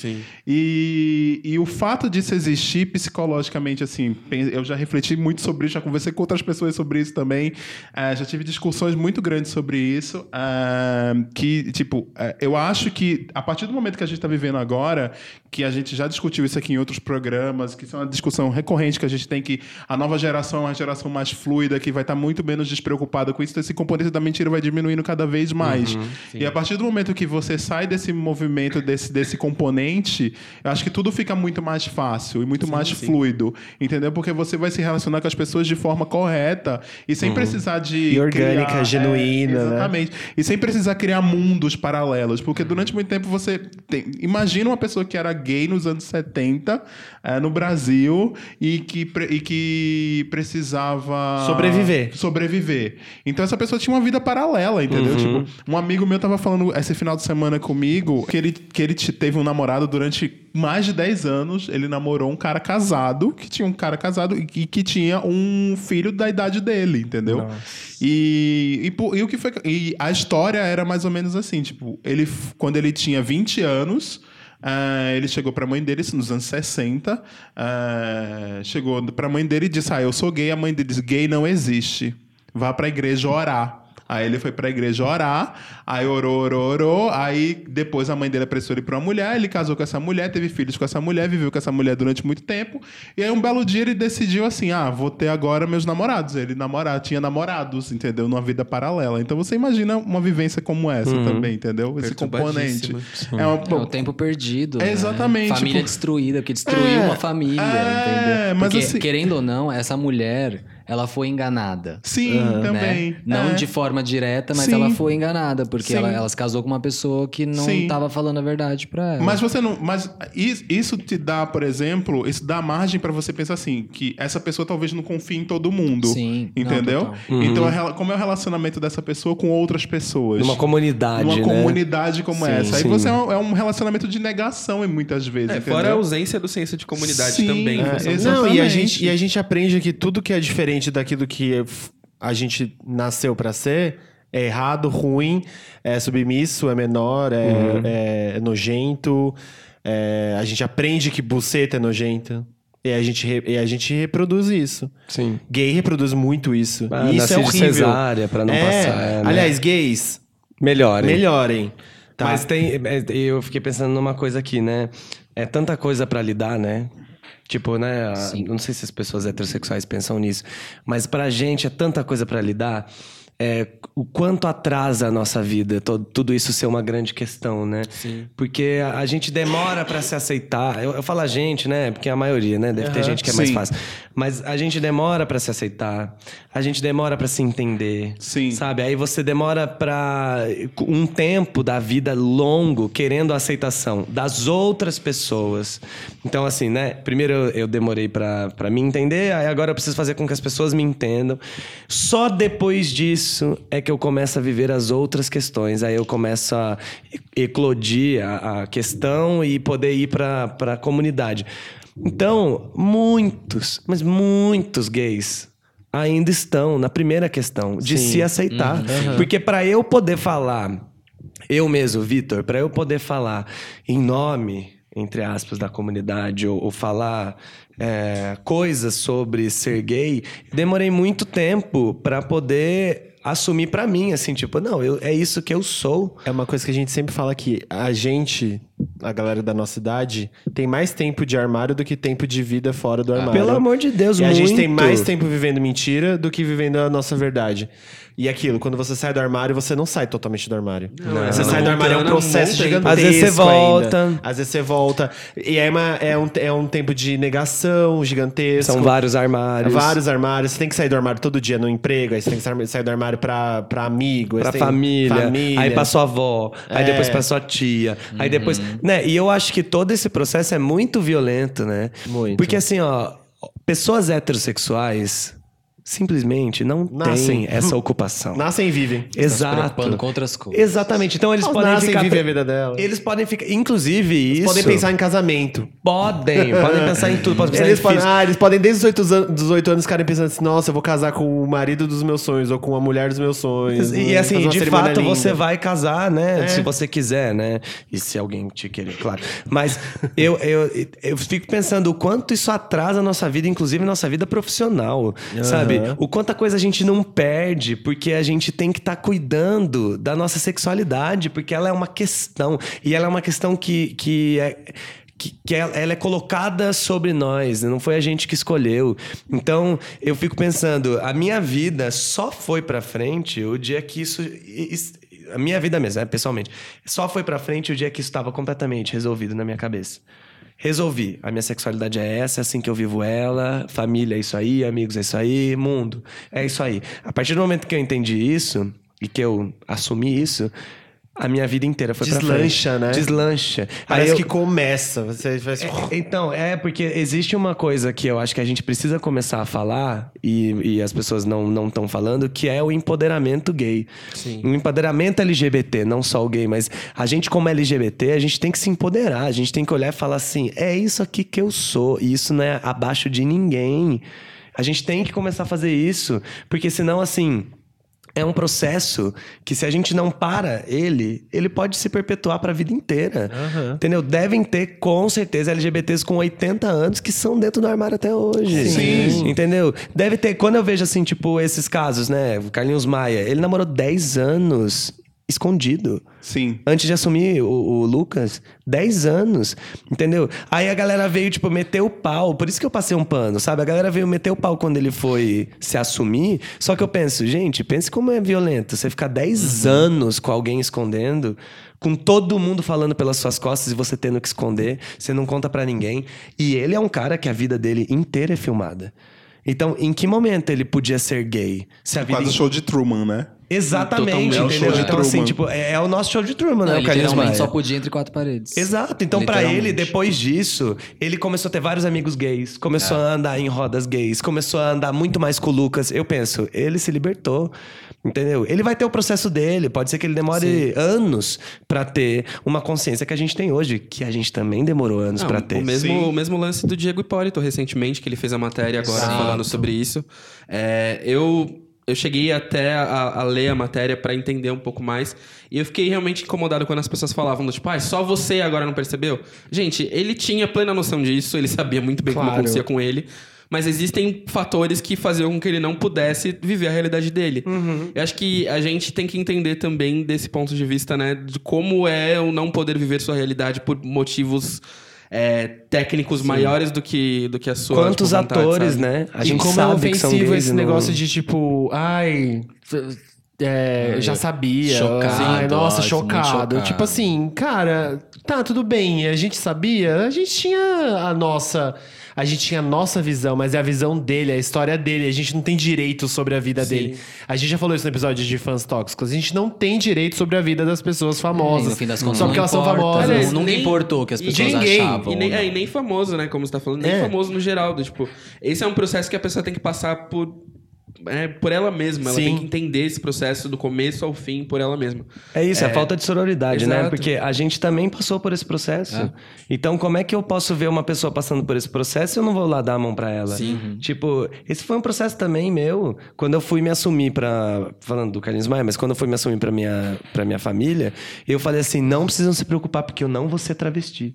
E, e o fato disso existir psicologicamente, assim, eu já refleti muito sobre isso, já conversei com outras pessoas sobre isso também, eh, já tive discussões muito grandes sobre isso, ah, que, tipo, eu acho que a partir do momento que a gente está vivendo agora, que a gente já discutiu isso aqui em outros programas, que isso é uma discussão recorrente que a gente tem que a nova geração é uma geração mais fluida, que vai estar muito menos despreocupada com isso, então esse componente da mentira vai diminuindo cada vez mais. e a partir do momento que você sai desse movimento, desse, desse componente, eu acho que tudo fica muito mais fácil e muito mais fluido, entendeu? Porque você vai se relacionar com as pessoas de forma correta e sem precisar de. E orgânica, criar- genuína, é, né? Exatamente. E sem precisar criar mundos paralelos. Porque durante muito tempo você. Tem... Imagina uma pessoa que era gay nos anos 70 eh, no Brasil e que, e que precisava. Sobreviver. Sobreviver. Então essa pessoa tinha uma vida paralela, entendeu? Tipo, um amigo meu tava falando esse final de semana comigo que ele, que ele te- teve um namorado durante mais de 10 anos. Ele namorou um cara casado, que tinha um cara casado e que, tinha um filho da idade dele, entendeu? E, e, e o que foi. E a história era mais ou menos assim: tipo, ele, quando ele tinha 20 anos. Ah, ele chegou pra mãe dele, isso nos anos 60. ah, chegou pra mãe dele e disse: Ah, eu sou gay. A mãe dele disse: Gay não existe. Vá pra igreja orar. Aí ele foi pra igreja orar, aí orou, orou, orou. Aí depois a mãe dele apressou ele pra uma mulher, ele casou com essa mulher, teve filhos com essa mulher, viveu com essa mulher durante muito tempo. E aí um belo dia ele decidiu assim: ah, vou ter agora meus namorados. Ele namorava, tinha namorados, entendeu? Numa vida paralela. Então você imagina uma vivência como essa também, entendeu? Esse componente. Perturbadíssima. É, uma, É o tempo perdido. É, né? exatamente, Família tipo- destruída, porque destruiu É, uma família, é, entendeu? mas Porque, assim- querendo ou não, essa mulher, ela foi enganada. Sim, também. Né? Não É. de forma direta, mas Sim. ela foi enganada, porque ela, ela se casou com uma pessoa que não estava falando a verdade pra ela. Mas você não. Mas is- isso te dá, por exemplo, isso dá margem pra você pensar assim, que essa pessoa talvez não confie em todo mundo. Sim, não, Entendeu? total. Então, é como é o relacionamento dessa pessoa com outras pessoas? Numa comunidade, Numa né? comunidade como Sim, essa. Aí sim. você é um, é um relacionamento de negação em muitas vezes. É, entendeu? fora a ausência do senso de comunidade Sim, também. é, exato. Não, e a, Exatamente. gente, e a gente aprende que tudo que é diferente daquilo que a gente nasceu pra ser é errado, ruim, é submisso, é menor, é, Uhum. é nojento. é- a gente aprende que buceta é nojenta. E a gente, e a gente reproduz isso. Sim. Gay reproduz muito isso. Ah, e isso é horrível. cesárea pra não É. passar, é, né? Aliás, gays, Melhor. hein? melhorem. Tá? Mas tem. é, Eu fiquei pensando numa coisa aqui, né? É tanta coisa pra lidar, né? Tipo, né? a-. Não sei se as pessoas heterossexuais pensam nisso, mas pra gente é tanta coisa pra lidar. É, o quanto atrasa a nossa vida, to- tudo isso ser uma grande questão, né? Sim. Porque a, a gente demora pra se aceitar. Eu, eu falo a gente, né? Porque a maioria, né? Deve ter gente que é mais Sim. fácil. Mas a gente demora pra se aceitar. A gente demora pra se entender. Sim. Sabe? Aí você demora pra um tempo da vida longo querendo a aceitação das outras pessoas. Então, assim, né? Primeiro eu, eu demorei pra pra me entender, aí agora eu preciso fazer com que as pessoas me entendam. Só depois disso é que eu começo a viver as outras questões. Aí eu começo a eclodir a, a questão e poder ir pra, pra comunidade. Então, muitos, mas muitos gays ainda estão na primeira questão de se aceitar. Porque para eu poder falar, eu mesmo, Vitor, para eu poder falar em nome, entre aspas, da comunidade, ou, ou falar é, coisas sobre ser gay, demorei muito tempo para poder assumir para mim, assim, tipo, não, eu, é isso que eu sou. É uma coisa que a gente sempre fala que a gente, a galera da nossa idade, tem mais tempo de armário do que tempo de vida fora do armário. Pelo amor de Deus, E a gente tem muito. mais tempo vivendo mentira do que vivendo a nossa verdade. E aquilo, quando você sai do armário, você não sai totalmente do armário. você é, sai do não, armário, é um montando processo um gigantesco. Às vezes você ainda. volta. Às vezes você volta. E é, uma- é um, é um tempo de negação gigantesco. São vários armários. Vários armários. Você tem que sair do armário todo dia no emprego, aí você tem que sair do armário pra, pra amigo. aí pra família, família. aí pra sua avó, aí É. depois pra sua tia, aí depois, né? E eu acho que todo esse processo é muito violento, né? Muito. Porque assim, ó, pessoas heterossexuais simplesmente não Nascem. têm essa ocupação. Nascem e vivem. Exato. preocupando com outras coisas. Exatamente. Então eles Elas podem nascem e ficar. vivem a vida dela. Eles podem ficar. Inclusive, isso. Podem pensar em casamento. Podem, podem pensar em tudo. Podem pensar Eles em podem, ah, eles podem desde os 8 anos, 18 anos ficarem pensando assim, nossa, eu vou casar com o marido dos meus sonhos, ou com a mulher dos meus sonhos. E Vou assim, de fato, linda. você vai casar, né? É. Se você quiser, né? E se alguém te querer, claro. Mas eu, eu, eu fico pensando o quanto isso atrasa a nossa vida, inclusive nossa vida profissional, sabe? O quanta coisa a gente não perde porque a gente tem que estar cuidando da nossa sexualidade, porque ela é uma questão. E ela é uma questão que, que é que, que ela ela é colocada sobre nós, né? não foi a gente que escolheu. Então, eu fico pensando, a minha vida só foi pra frente o dia que isso, is- a minha vida mesmo, né, pessoalmente, só foi pra frente o dia que isso estava completamente resolvido na minha cabeça. Resolvi, a minha sexualidade é essa, é assim que eu vivo ela, família é isso aí, amigos é isso aí, mundo é isso aí. A partir do momento que eu entendi isso e que eu assumi isso, a minha vida inteira foi pra Deslancha, frente. né? Deslancha. Parece Aí eu- que começa. Você vai assim, é, Então, é porque existe uma coisa que eu acho que a gente precisa começar a falar e, e as pessoas não estão falando, que é o empoderamento gay. O empoderamento LGBT, não só o gay, mas a gente, como LGBT, a gente tem que se empoderar, a gente tem que olhar e falar assim: é isso aqui que eu sou, e isso não é abaixo de ninguém. A gente tem que começar a fazer isso, porque senão, assim. É um processo que, se a gente não para ele, ele pode se perpetuar para a vida inteira. Entendeu? Devem ter, com certeza, LGBTs com 80 anos que são dentro do armário até hoje. Sim. Entendeu? Deve ter. Quando eu vejo, assim, tipo, esses casos, né? O Carlinhos Maia, ele namorou 10 anos escondido. Sim. Antes de assumir o, o Lucas, 10 anos, entendeu? Aí a galera veio, tipo, meter o pau. Por isso que eu passei um pano, sabe? A galera veio meter o pau quando ele foi se assumir. Só que eu penso, gente, pense como é violento. Você ficar 10 anos com alguém escondendo, com todo mundo falando pelas suas costas e você tendo que esconder, você não conta pra ninguém. E ele é um cara que a vida dele inteira é filmada. Então, em que momento ele podia ser gay? Se a vida Quase o show de Truman, né? Exatamente, Totalmente. É o entendeu? de então, assim, Truman. tipo, é, é o nosso show de Truman, né? O literalmente Maia. só podia entre quatro paredes. Exato. Então, pra Literalmente. ele, depois disso, ele começou a ter vários amigos gays, começou a andar em rodas gays, começou a andar muito mais com o Lucas. Eu penso, ele se libertou. Entendeu? Ele vai ter o processo dele. Pode ser que ele demore anos pra ter uma consciência que a gente tem hoje, que a gente também demorou anos pra ter. O mesmo, o mesmo lance do Diego Hipólito, recentemente, que ele fez a matéria agora Exato. falando sobre isso. É, eu, eu cheguei até a, a ler a matéria pra entender um pouco mais. E eu fiquei realmente incomodado quando as pessoas falavam, do tipo, ah, só você agora não percebeu? Gente, ele tinha plena noção disso, ele sabia muito bem como Claro. acontecia com ele. Mas existem fatores que faziam com que ele não pudesse viver a realidade dele. Eu acho que a gente tem que entender também desse ponto de vista, né? De como é o não poder viver sua realidade por motivos é, técnicos maiores do que, do que a sua. Quantos tipo, atores, sabe? né? A e gente como é sabe que são ofensivo esse não- negócio de tipo, ai. É, já sabia. Chocado, Ai, nossa, ótimo, muito chocado. chocado. Tipo assim, cara, tá, tudo bem. A gente sabia, a gente tinha a nossa. A gente tinha a nossa visão, mas é a visão dele, a história dele. A gente não tem direito sobre a vida dele. A gente já falou isso no episódio de fãs tóxicos. A gente não tem direito sobre a vida das pessoas E famosas. no fim das contas, só não porque elas são famosas. Aliás, Nunca nem- importou o que as pessoas ninguém- achavam. E nem, ou é, não. e nem famoso, né? Como você tá falando, nem É. famoso no geral. do tipo, esse é um processo que a pessoa tem que passar por, é, por ela mesma. Ela Sim. tem que entender esse processo do começo ao fim por ela mesma. É isso, é, a falta de sororidade, né? Exato. Porque a gente também passou por esse processo. Então, como é que eu posso ver uma pessoa passando por esse processo e eu não vou lá dar a mão pra ela? Sim. Tipo, esse foi um processo também meu. Quando eu fui me assumir pra. Falando do Carlinhos Maia, mas quando eu fui me assumir pra minha, pra minha família, eu falei assim: não precisam se preocupar, porque eu não vou ser travesti.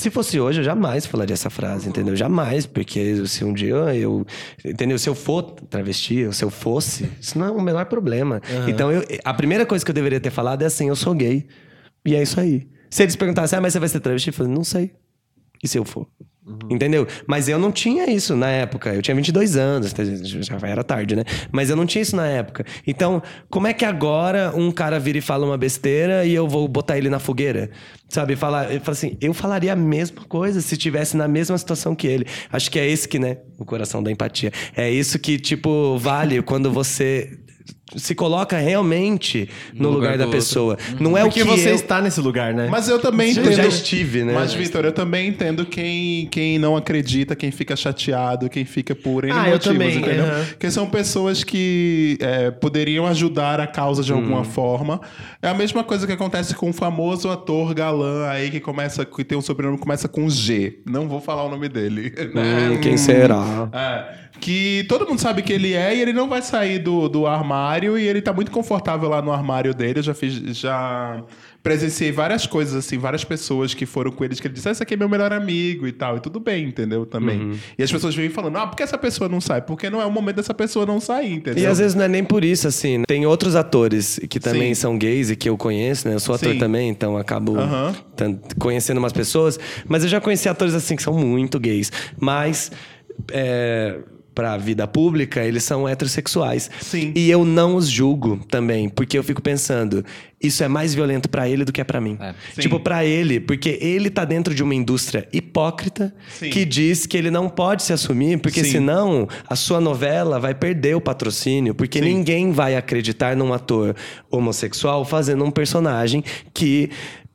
Se fosse hoje, eu jamais falaria essa frase, entendeu? Jamais, porque se um dia eu. Entendeu? Se eu for travesti, ou se eu fosse, isso não é o menor problema. Então, eu, a primeira coisa que eu deveria ter falado é assim: eu sou gay. E é isso aí. Se eles perguntassem, ah, mas você vai ser travesti? Eu falei, não sei. E se eu for? Entendeu? Mas eu não tinha isso na época. Eu tinha 22 anos, já era tarde, né? Mas eu não tinha isso na época. Então, como é que agora um cara vira e fala uma besteira e eu vou botar ele na fogueira? Sabe? Falar, eu falo assim, eu falaria a mesma coisa se estivesse na mesma situação que ele. Acho que é esse que, né? O coração da empatia. É isso que, tipo, vale quando você se coloca realmente no, No lugar, lugar da do pessoa. Não é Porque o que você eu... está nesse lugar, né? Mas eu também Eu entendo. já estive, né? Mas, Vitor, eu também entendo quem, quem não acredita, quem fica chateado, quem fica por N Ah, eu motivos, também, entendeu? aham. Porque são pessoas que é, poderiam ajudar a causa de Hum. alguma forma. É a mesma coisa que acontece com o famoso ator galã aí que começa, que tem um sobrenome que começa com G. Não vou falar o nome dele. né? Hum, quem será? É, que todo mundo sabe que ele é e ele não vai sair do, do armário e ele tá muito confortável lá no armário dele. Eu já fiz, já presenciei várias coisas, assim, várias pessoas que foram com eles que ele disse, ah, esse aqui é meu melhor amigo e tal. E tudo bem, entendeu? Também. Uhum. E as pessoas vêm falando, ah, por que essa pessoa não sai? Porque não é o momento dessa pessoa não sair, entendeu? E às vezes não é nem por isso, assim. né? Tem outros atores que também Sim. são gays e que eu conheço, né? Eu sou ator Sim. também, então acabo tan- conhecendo umas pessoas. Mas eu já conheci atores assim que são muito gays. Mas. É, Pra vida pública, eles são heterossexuais. Sim. E eu não os julgo também, porque eu fico pensando, isso é mais violento pra ele do que é pra mim. É. Tipo, pra ele, porque ele tá dentro de uma indústria hipócrita Sim. que diz que ele não pode se assumir, porque Sim. senão a sua novela vai perder o patrocínio, porque Sim. ninguém vai acreditar num ator homossexual fazendo um personagem que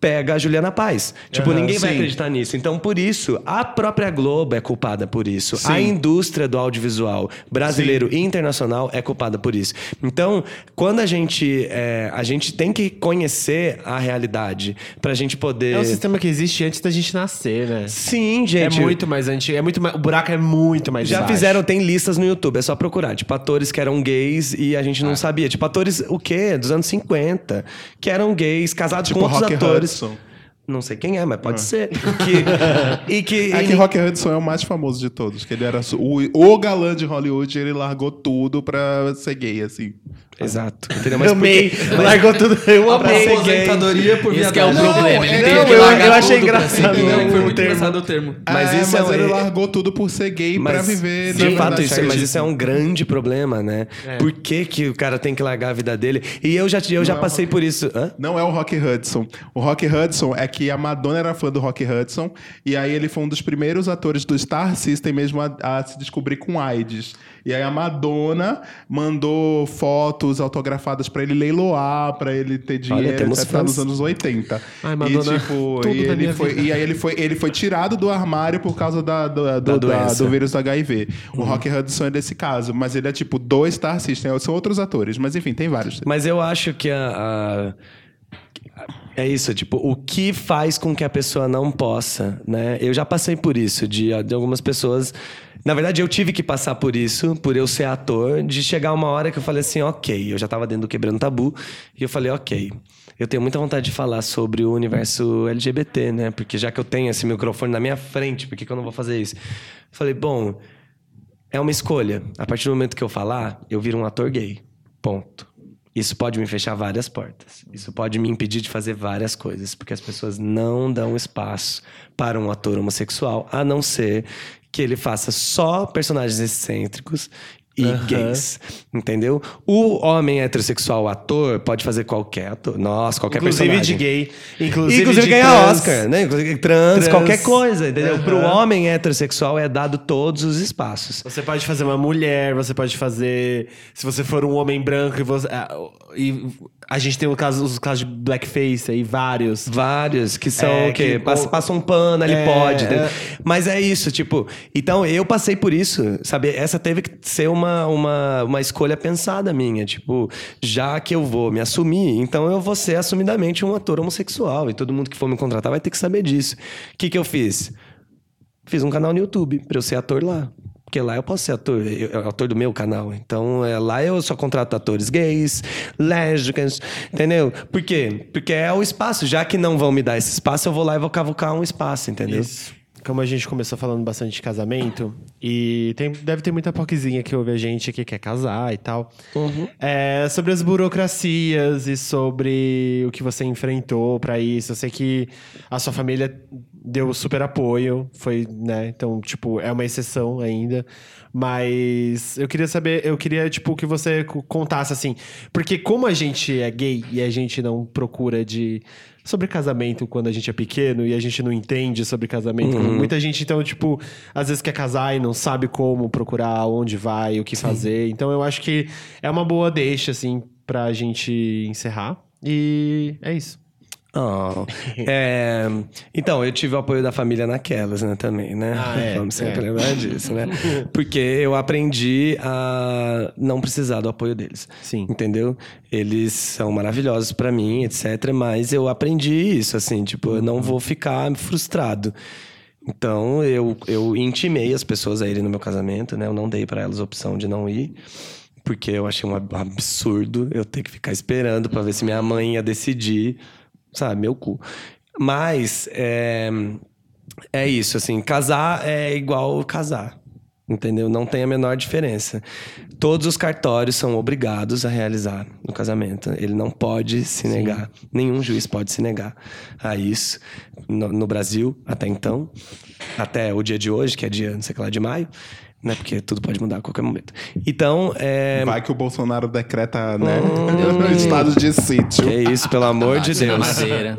pega a Juliana Paz. Tipo, Aham, ninguém vai sim. acreditar nisso. Então, por isso, a própria Globo é culpada por isso. Sim. A indústria do audiovisual brasileiro e internacional é culpada por isso. Então, quando a gente é, a gente tem que conhecer a realidade pra gente poder É um sistema que existe antes da gente nascer, né? Sim, gente. é muito mais antigo. É muito mais, o buraco é muito mais Já baixo. fizeram, tem listas no YouTube, é só procurar. Tipo, atores que eram gays e a gente não sabia. Tipo, atores, o quê? Dos anos 50. Que eram gays, casados Tipo com outros atores. Hudson. Não sei quem é, mas pode ser. Que, e que. É que Rock Hudson é o mais famoso de todos, que ele era o, o galã de Hollywood e ele largou tudo pra ser gay, assim. Exato. Entendeu? Eu amei. Largou tudo. Eu amei. Aposentadoria por Esse que é o viadagem. problema. Ele é- não, que eu- largar eu achei engraçado. Não, foi muito termo. engraçado o termo. Mas É, isso é mas um- ele largou tudo por ser gay pra viver. De fato, isso, mas certíssima. isso é um grande problema, né? Por que, que o cara tem que largar a vida dele? E eu já, eu já passei por isso. Hã? Não é o Rock Hudson. O Rock Hudson é que a Madonna era fã do Rock Hudson e aí ele foi um dos primeiros atores do Star System mesmo a, a se descobrir com AIDS. E aí a Madonna mandou fotos autografadas pra ele leiloar, pra ele ter dinheiro, temos etc, nos anos 80. Ai, Madonna, e tipo, tudo e, da ele foi, vida. e aí ele foi, ele foi tirado do armário por causa da, do, do, da- doença. do vírus do HIV. O Uhum. Rock Hudson é desse caso, mas ele é tipo do Star System, são outros atores, mas enfim, tem vários. Mas eu acho que a, a- É isso, tipo, o que faz com que a pessoa não possa, né? Eu já passei por isso, de, de algumas pessoas. Na verdade, eu tive que passar por isso, por eu ser ator, de chegar uma hora que eu falei assim, ok, eu já tava dentro do Quebrando Tabu, e eu falei, ok, eu tenho muita vontade de falar sobre o universo LGBT, né? Porque já que eu tenho esse microfone na minha frente, por que, que eu não vou fazer isso? Falei, bom, é uma escolha. A partir do momento que eu falar, eu viro um ator gay. Ponto. Isso pode me fechar várias portas. Isso pode me impedir de fazer várias coisas, porque as pessoas não dão espaço para um ator homossexual, a não ser que ele faça só personagens excêntricos e gays, entendeu? O homem heterossexual ator pode fazer qualquer ator, nossa, qualquer Inclusive personagem. de gay. Inclusive, Inclusive, de ganhar trans. Oscar, né? Inclusive trans, Trans. qualquer coisa, entendeu? Pro Aham. homem heterossexual é dado todos os espaços. Você pode fazer uma mulher, você pode fazer. Se você for um homem branco e você. ah, E a gente tem o caso, os casos de blackface aí, vários. Vários que são É, o quê? que- Passa, passa um pano, ele É, pode. é. Mas é isso, tipo. Então eu passei por isso, sabe? Essa teve que ser uma, uma, uma escolha pensada minha. Tipo, já que eu vou me assumir, então eu vou ser assumidamente um ator homossexual. E todo mundo que for me contratar vai ter que saber disso. O que, que eu fiz? Fiz um canal no YouTube pra eu ser ator lá. Porque lá eu posso ser ator, eu, eu- ator do meu canal. Então, é, lá eu só contrato atores gays, lésbicas, entendeu? Por quê? Porque é o espaço. Já que não vão me dar esse espaço, eu vou lá e vou cavucar um espaço, entendeu? Isso. Como a gente começou falando bastante de casamento, e tem- deve ter muita poquezinha que ouve a gente que quer casar e tal. É, sobre as burocracias e sobre o que você enfrentou pra isso. Eu sei que a sua família deu super apoio, foi, né? Então, tipo, é uma exceção ainda. Mas eu queria saber, eu queria, tipo, que você co- contasse assim. Porque como a gente é gay e a gente não procura de. Sobre casamento quando a gente é pequeno e a gente não entende sobre casamento. Muita gente, então, tipo, às vezes quer casar e não sabe como procurar, onde vai, o que fazer. Então, eu acho que é uma boa deixa, assim, pra gente encerrar. E é isso. Oh, é, então, eu tive o apoio da família naquelas, né, também, né? Ah, é, Vamos sempre é. lembrar disso, né? Porque eu aprendi a não precisar do apoio deles. Sim. Entendeu? Eles são maravilhosos pra mim, etc. Mas eu aprendi isso, assim, tipo, eu não vou ficar frustrado. Então, eu, eu intimei as pessoas a irem no meu casamento, né? Eu não dei pra elas a opção de não ir. Porque eu achei um ab- absurdo eu ter que ficar esperando pra ver se minha mãe ia decidir, sabe, meu cu. Mas é, é isso, assim, casar é igual casar. Entendeu? Não tem a menor diferença. Todos os cartórios são obrigados a realizar o casamento. Ele não pode se negar. Nenhum juiz pode se negar a isso. No, no Brasil, até então, até o dia de hoje, que é dia, não sei lá, de maio, né? Porque tudo pode mudar a qualquer momento. Então, é. Vai que o Bolsonaro decreta, né? Estado de sítio. Que é isso, pelo amor de Deus. madeira.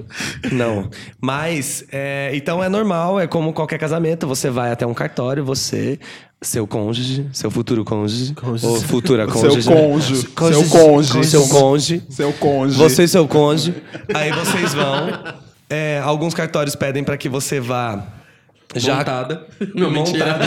Não. Mas, é, então é normal, é como qualquer casamento. Você vai até um cartório, você, seu cônjuge, seu futuro cônjuge, ou futura cônjuge. Seu né? cônjuge, seu cônjuge. Seu cônjuge. Seu cônjuge. Você e seu cônjuge. Aí vocês vão. é, alguns cartórios pedem para que você vá. Já Montada. Não, mentira.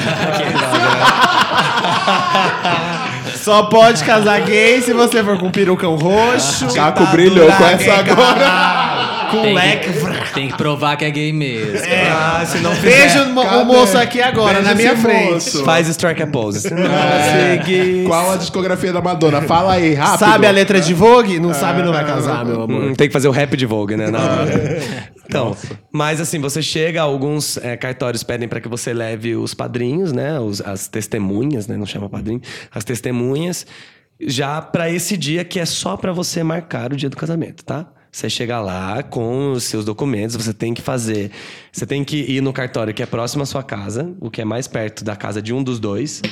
Só pode casar gay se você for com perucão roxo. Caco brilhou com essa agora. Com Tem leque. que, tem que provar que é gay mesmo. Ah, se não Beijo o mo- Cadê? o moço aqui agora, Beijo na minha frente. moço. Faz strike a pose. Se não É. Qual a discografia da Madonna? Fala aí, rápido. Sabe a letra de Vogue? Não sabe, não vai casar, meu amor. Hum, tem que fazer o rap de Vogue, né? Na hora. Então, mas assim, você chega, alguns é, cartórios pedem para que você leve os padrinhos, né? Os- as testemunhas, né? Não chama padrinho. As testemunhas, já para esse dia que é só para você marcar o dia do casamento, tá? Você chega lá com os seus documentos, você tem que fazer. Você tem que ir no cartório que é próximo à sua casa, o que é mais perto da casa de um dos dois.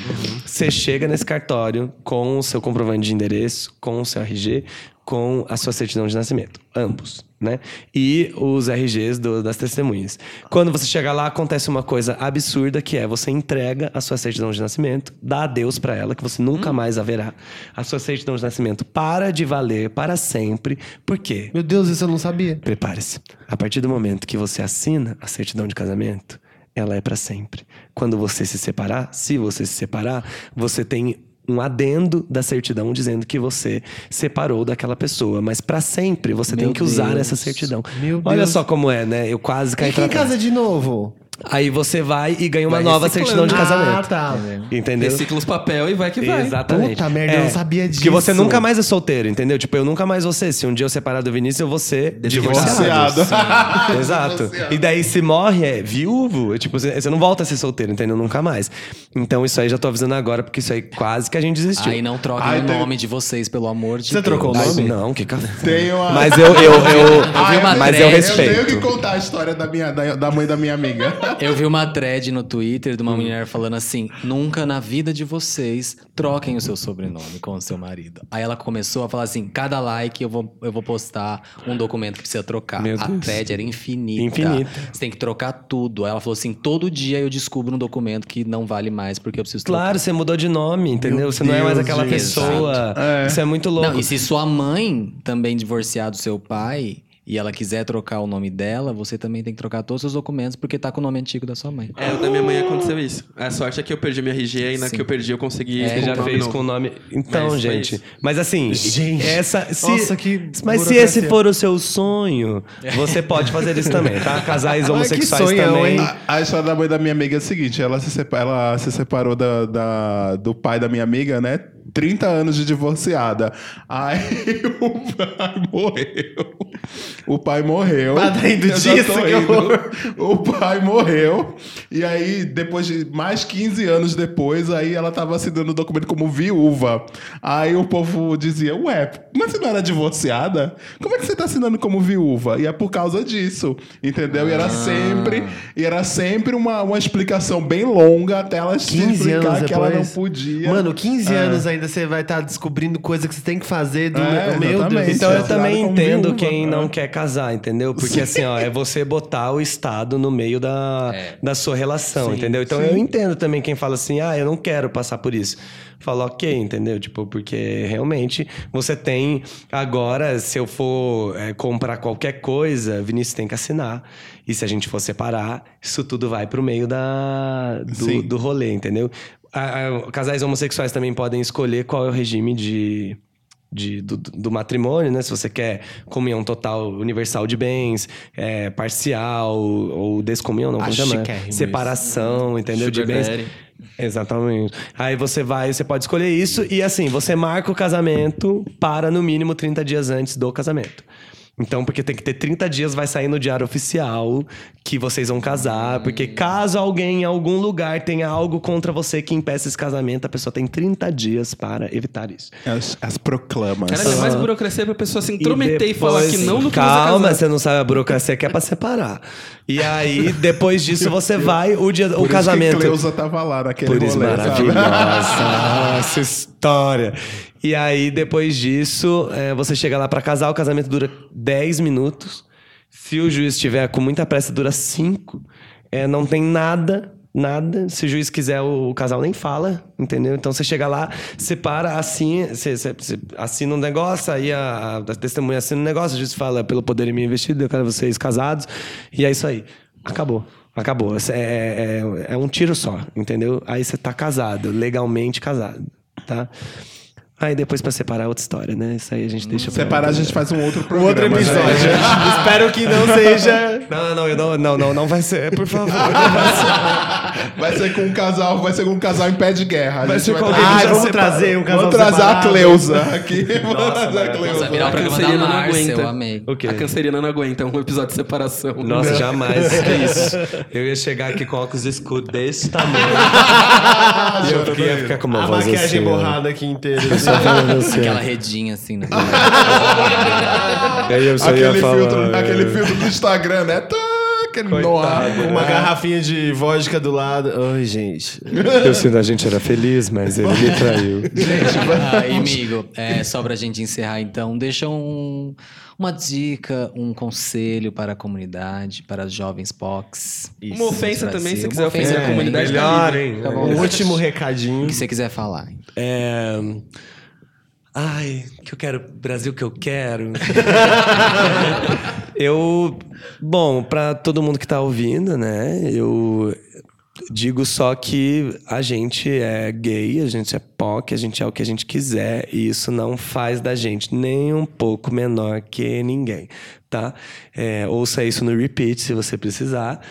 Você chega nesse cartório com o seu comprovante de endereço, com o seu RG, com a sua certidão de nascimento. Ambos, né? E os RGs do- das testemunhas. Quando você chega lá, acontece uma coisa absurda que é você entrega a sua certidão de nascimento, dá adeus pra ela, que você nunca mais a verá. A sua certidão de nascimento para de valer para sempre. Por quê? Meu Deus, isso eu não sabia. Prepare-se. A partir do momento que você assina a certidão de casamento, ela é para sempre. Quando você se separar, se você se separar, você tem um adendo da certidão dizendo que você separou daquela pessoa, mas para sempre você tem Meu que usar Deus. essa certidão. Meu Olha Deus. só como é, né? Eu quase caí E quem casa de novo? Aí você vai e ganha uma Vai nova certidão de casamento. Ah, tá. Entendeu? Recicla os papel e vai que vai. Exatamente. Puta merda, eu não sabia Porque disso. você nunca mais é solteiro, entendeu? Tipo, eu nunca mais vou ser. Se um dia eu separar do Vinícius, eu vou ser divorciado. Divorciado. Exato. E daí, se morre, é viúvo. é Tipo, você não volta a ser solteiro, entendeu? Nunca mais. Então, isso aí já tô avisando agora, porque isso aí quase que a gente desistiu. Aí não Ai, o tem- nome de vocês, pelo amor de Você Deus. trocou o nome? Não, que café. Tem uma... Mas eu, eu, eu, vi uma mas eu Eu respeito. tenho que contar a história da, minha, da, da mãe da minha amiga. Eu vi uma thread no Twitter de uma mulher falando assim: nunca na vida de vocês troquem o seu sobrenome com o seu marido. Aí ela começou a falar assim: cada like eu vou, eu vou postar um documento que precisa trocar. Meu a Deus. thread era infinita. Infinita. Você tem que trocar tudo. Aí ela falou assim: todo dia eu descubro um documento que não vale mais porque eu preciso trocar. Claro, você mudou de nome, entendeu? você não é mais Deus, aquela gente. pessoa. Isso é muito louco. Não, e se sua mãe também divorciar do seu pai e ela quiser trocar o nome dela, você também tem que trocar todos os seus documentos porque tá com o nome antigo da sua mãe. É, o da minha mãe aconteceu isso. A sorte é que eu perdi minha RG e na Sim. que eu perdi eu consegui. É, Você já fez novo. com o nome. Então, Mas gente. isso. Mas assim, Gente, essa. Se, nossa, que mas se esse for o seu sonho, você pode fazer isso também, tá? Casais que homossexuais sonhão, também. A, a história da mãe da minha amiga é a seguinte: ela se, sepa- ela se separou da, da- do pai da minha amiga, né? 30 anos de divorciada. Aí o pai morreu. O pai morreu. Tá já disso, que horror. O pai morreu. E aí, depois de mais 15 anos depois, aí ela tava assinando o documento como viúva. Aí o povo dizia, ué, mas você não era divorciada? Como é que você tá assinando como viúva? E é por causa disso, entendeu? E era sempre, e era sempre uma, uma explicação bem longa até ela 15 explicar que ela não depois. podia. Mano, 15 É. anos ainda você vai estar descobrindo coisa que você tem que fazer do É, meu Deus. Então eu também como entendo quem é. não quer casar, entendeu? Porque assim, ó, é você botar o Estado no meio da, da sua relação, entendeu? Então eu entendo também quem fala assim, ah, eu não quero passar por isso. Fala, ok, entendeu? Tipo, porque realmente você tem. Agora, se eu for é, comprar qualquer coisa, Vinícius tem que assinar. E se a gente for separar, isso tudo vai pro meio da, Sim. do, do rolê, entendeu? A- a- casais homossexuais também podem escolher qual é o regime de de- do, do matrimônio, né? Se você quer comunhão total universal de bens, é, parcial ou descomunhão, não, como chama? Separação, entendeu? de Sugar bens. daddy. Exatamente. Aí você vai, você pode escolher isso e assim, você marca o casamento para no mínimo 30 dias antes do casamento. Então, porque tem que ter 30 dias, vai sair no diário oficial que vocês vão casar. Porque caso alguém em algum lugar tenha algo contra você que impeça esse casamento, a pessoa tem 30 dias para evitar isso. As, as proclamas. Cara, é mais burocracia pra pessoa se intrometer e, falar depois- que não do que Calma, você casar. você não sabe a burocracia que é pra separar. E aí, depois disso, você vai, o dia, Por o isso casamento. que Cleusa tava lá naquele Por isso, rolê, maravilhosa essa história. E aí, depois disso, é, você chega lá pra casar, o casamento dura 10 minutos. Se o juiz estiver com muita pressa, dura 5. É, não tem nada, nada. Se o juiz quiser, o, casal nem fala, entendeu? Então você chega lá, separa, assina, você, você- você assina um negócio, aí a, a testemunha assina um negócio, o juiz fala, pelo poder em mim investido, eu quero vocês casados. E é isso aí. Acabou. Acabou. É, é, é um tiro só, entendeu? Aí você tá casado, legalmente casado, tá? Aí depois pra separar outra história, né? Isso aí a gente deixa pra- Separar, a gente faz um outro Um programa. outro né? episódio. Espero que não seja. Não, não, eu não, não, não, não vai ser, por favor. Vai ser com um casal, vai ser com um casal em pé de guerra. A Vai ser vai com trazer- alguém Ai, já vamos trazer um casal Vamos trazer a separado. Cleusa aqui. Vamos trazer a Cleusa. Nossa, virar A canceriana não aguenta. eu amei. O quê? A canceriana não aguenta um episódio de separação. Nossa, jamais. Que isso? Eu ia chegar aqui com óculos escuros desse tamanho. e eu ia ficar com uma A voz maquiagem assim, ó. borrada aqui inteira. Assim. Aquela redinha assim, né? Aí eu só ia Aquele falar, filtro, aquele filtro do Instagram, né? Tá, no ar. Com uma garrafinha de vodka do lado. Ai, gente. Eu sinto a gente era feliz, mas ele me traiu. Ah, e, amigo, é, só pra gente encerrar então, deixa um, uma dica, um conselho para a comunidade, para os jovens POCs. Uma ofensa Brasil. também, se quiser ofender ofensa a comunidade, tá melhor, livre. hein? Fica à Um vontade. último O recadinho. que você quiser falar. É... Ai, que eu quero. Brasil que eu quero. eu. Bom, pra todo mundo que tá ouvindo, né? Eu digo só que a gente é gay, a gente é POC, a gente é o que a gente quiser. E isso não faz da gente nem um pouco menor que ninguém, tá? É, ouça isso no repeat se você precisar.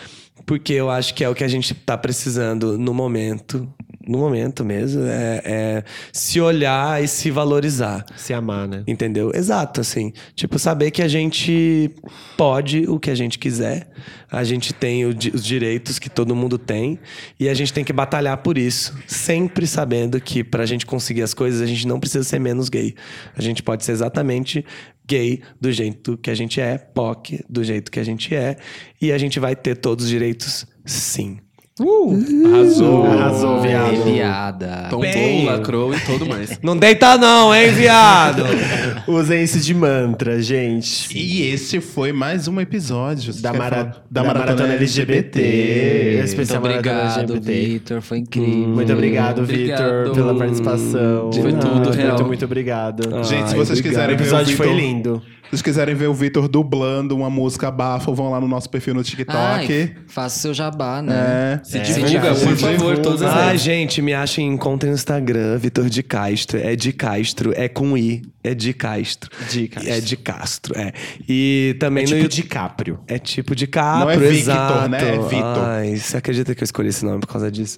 Porque eu acho que é o que a gente tá precisando no momento no momento mesmo, é, é se olhar e se valorizar. Se amar, né? Entendeu? Exato, assim. Tipo, saber que a gente pode o que a gente quiser, a gente tem o os direitos que todo mundo tem, e a gente tem que batalhar por isso. Sempre sabendo que pra gente conseguir as coisas, a gente não precisa ser menos gay. A gente pode ser exatamente gay do jeito que a gente é, POC do jeito que a gente é, e a gente vai ter todos os direitos, sim. Arrasou. Arrasou, viado. Piada. Tombou, lacrou e tudo mais. Não deita não, hein, viado? Usem isso de mantra, gente. E esse foi mais um episódio. Da, mara... falar? da, Maratona LGBT. Muito Especial Maratona obrigado, LGBT. Vitor. Foi incrível. Muito obrigado, Vitor, pela participação. Foi tudo muito, real. Muito, muito obrigado. Gente, se vocês obrigado. o quiserem ver o episódio foi Vitor- lindo. Se vocês quiserem ver o Vitor dublando uma música bafo, vão lá no nosso perfil no TikTok. Ai, faça o seu jabá, né? É. Se É, divulga, verdade. por Se favor, todas as redes. gente, me achem, encontrem no Instagram, Vitor de Castro. É de Castro, é com I, é de Castro. De Castro. É de Castro, é. E também É no tipo YouTube- DiCaprio. É tipo de Capro, Não é Victor, exato. né? É Vitor. Ai, você acredita que eu escolhi esse nome por causa disso?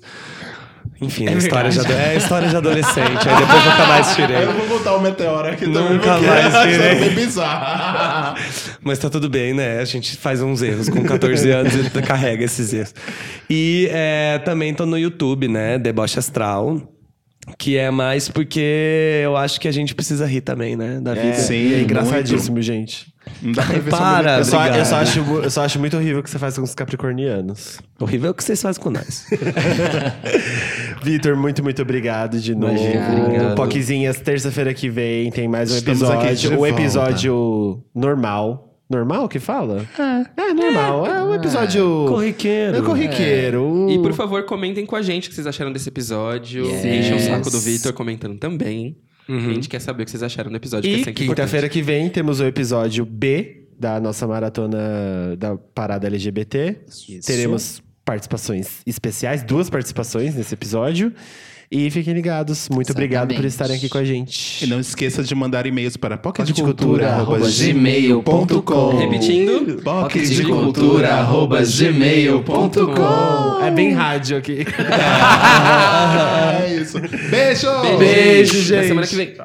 Enfim, é, história de, é história de adolescente. Aí depois nunca mais tirei. Eu vou botar o meteoro aqui também. Nunca porque mais isso tirei. é bem bizarro. Mas tá tudo bem, né? A gente faz uns erros com 14 anos e carrega esses erros. E é, também tô no YouTube, né? Deboche Astral. Que é mais porque eu acho que a gente precisa rir também, né? Da vida. É, Sim, é engraçadíssimo, gente. Não dá pra ver Para, Eu só, eu, só Obrigado. acho, eu só acho muito horrível o que você faz com os capricornianos. Horrível é o que vocês fazem com nós. Vitor, muito, muito obrigado de novo. Imagina, obrigado. Poquezinhas, terça-feira que vem tem mais um Estamos episódio. de O volta. episódio normal. Normal que fala? É, normal. É um episódio. Corriqueiro. É corriqueiro. E por favor, comentem com a gente o que vocês acharam desse episódio. Yes. Enchem o saco do Vitor comentando também. A gente quer saber o que vocês acharam do episódio, que é E quinta-feira que vem temos o episódio B da nossa maratona da parada LGBT. Isso. Teremos participações especiais, duas participações nesse episódio. E fiquem ligados. Muito obrigado por estarem aqui com a gente. E não esqueça de mandar e-mails para pocketcultura@gmail.com. pocketcultura.gmail.com Repetindo. pocketcultura.gmail.com É bem rádio aqui. É isso. Beijo! Beijo, gente. Até semana que vem.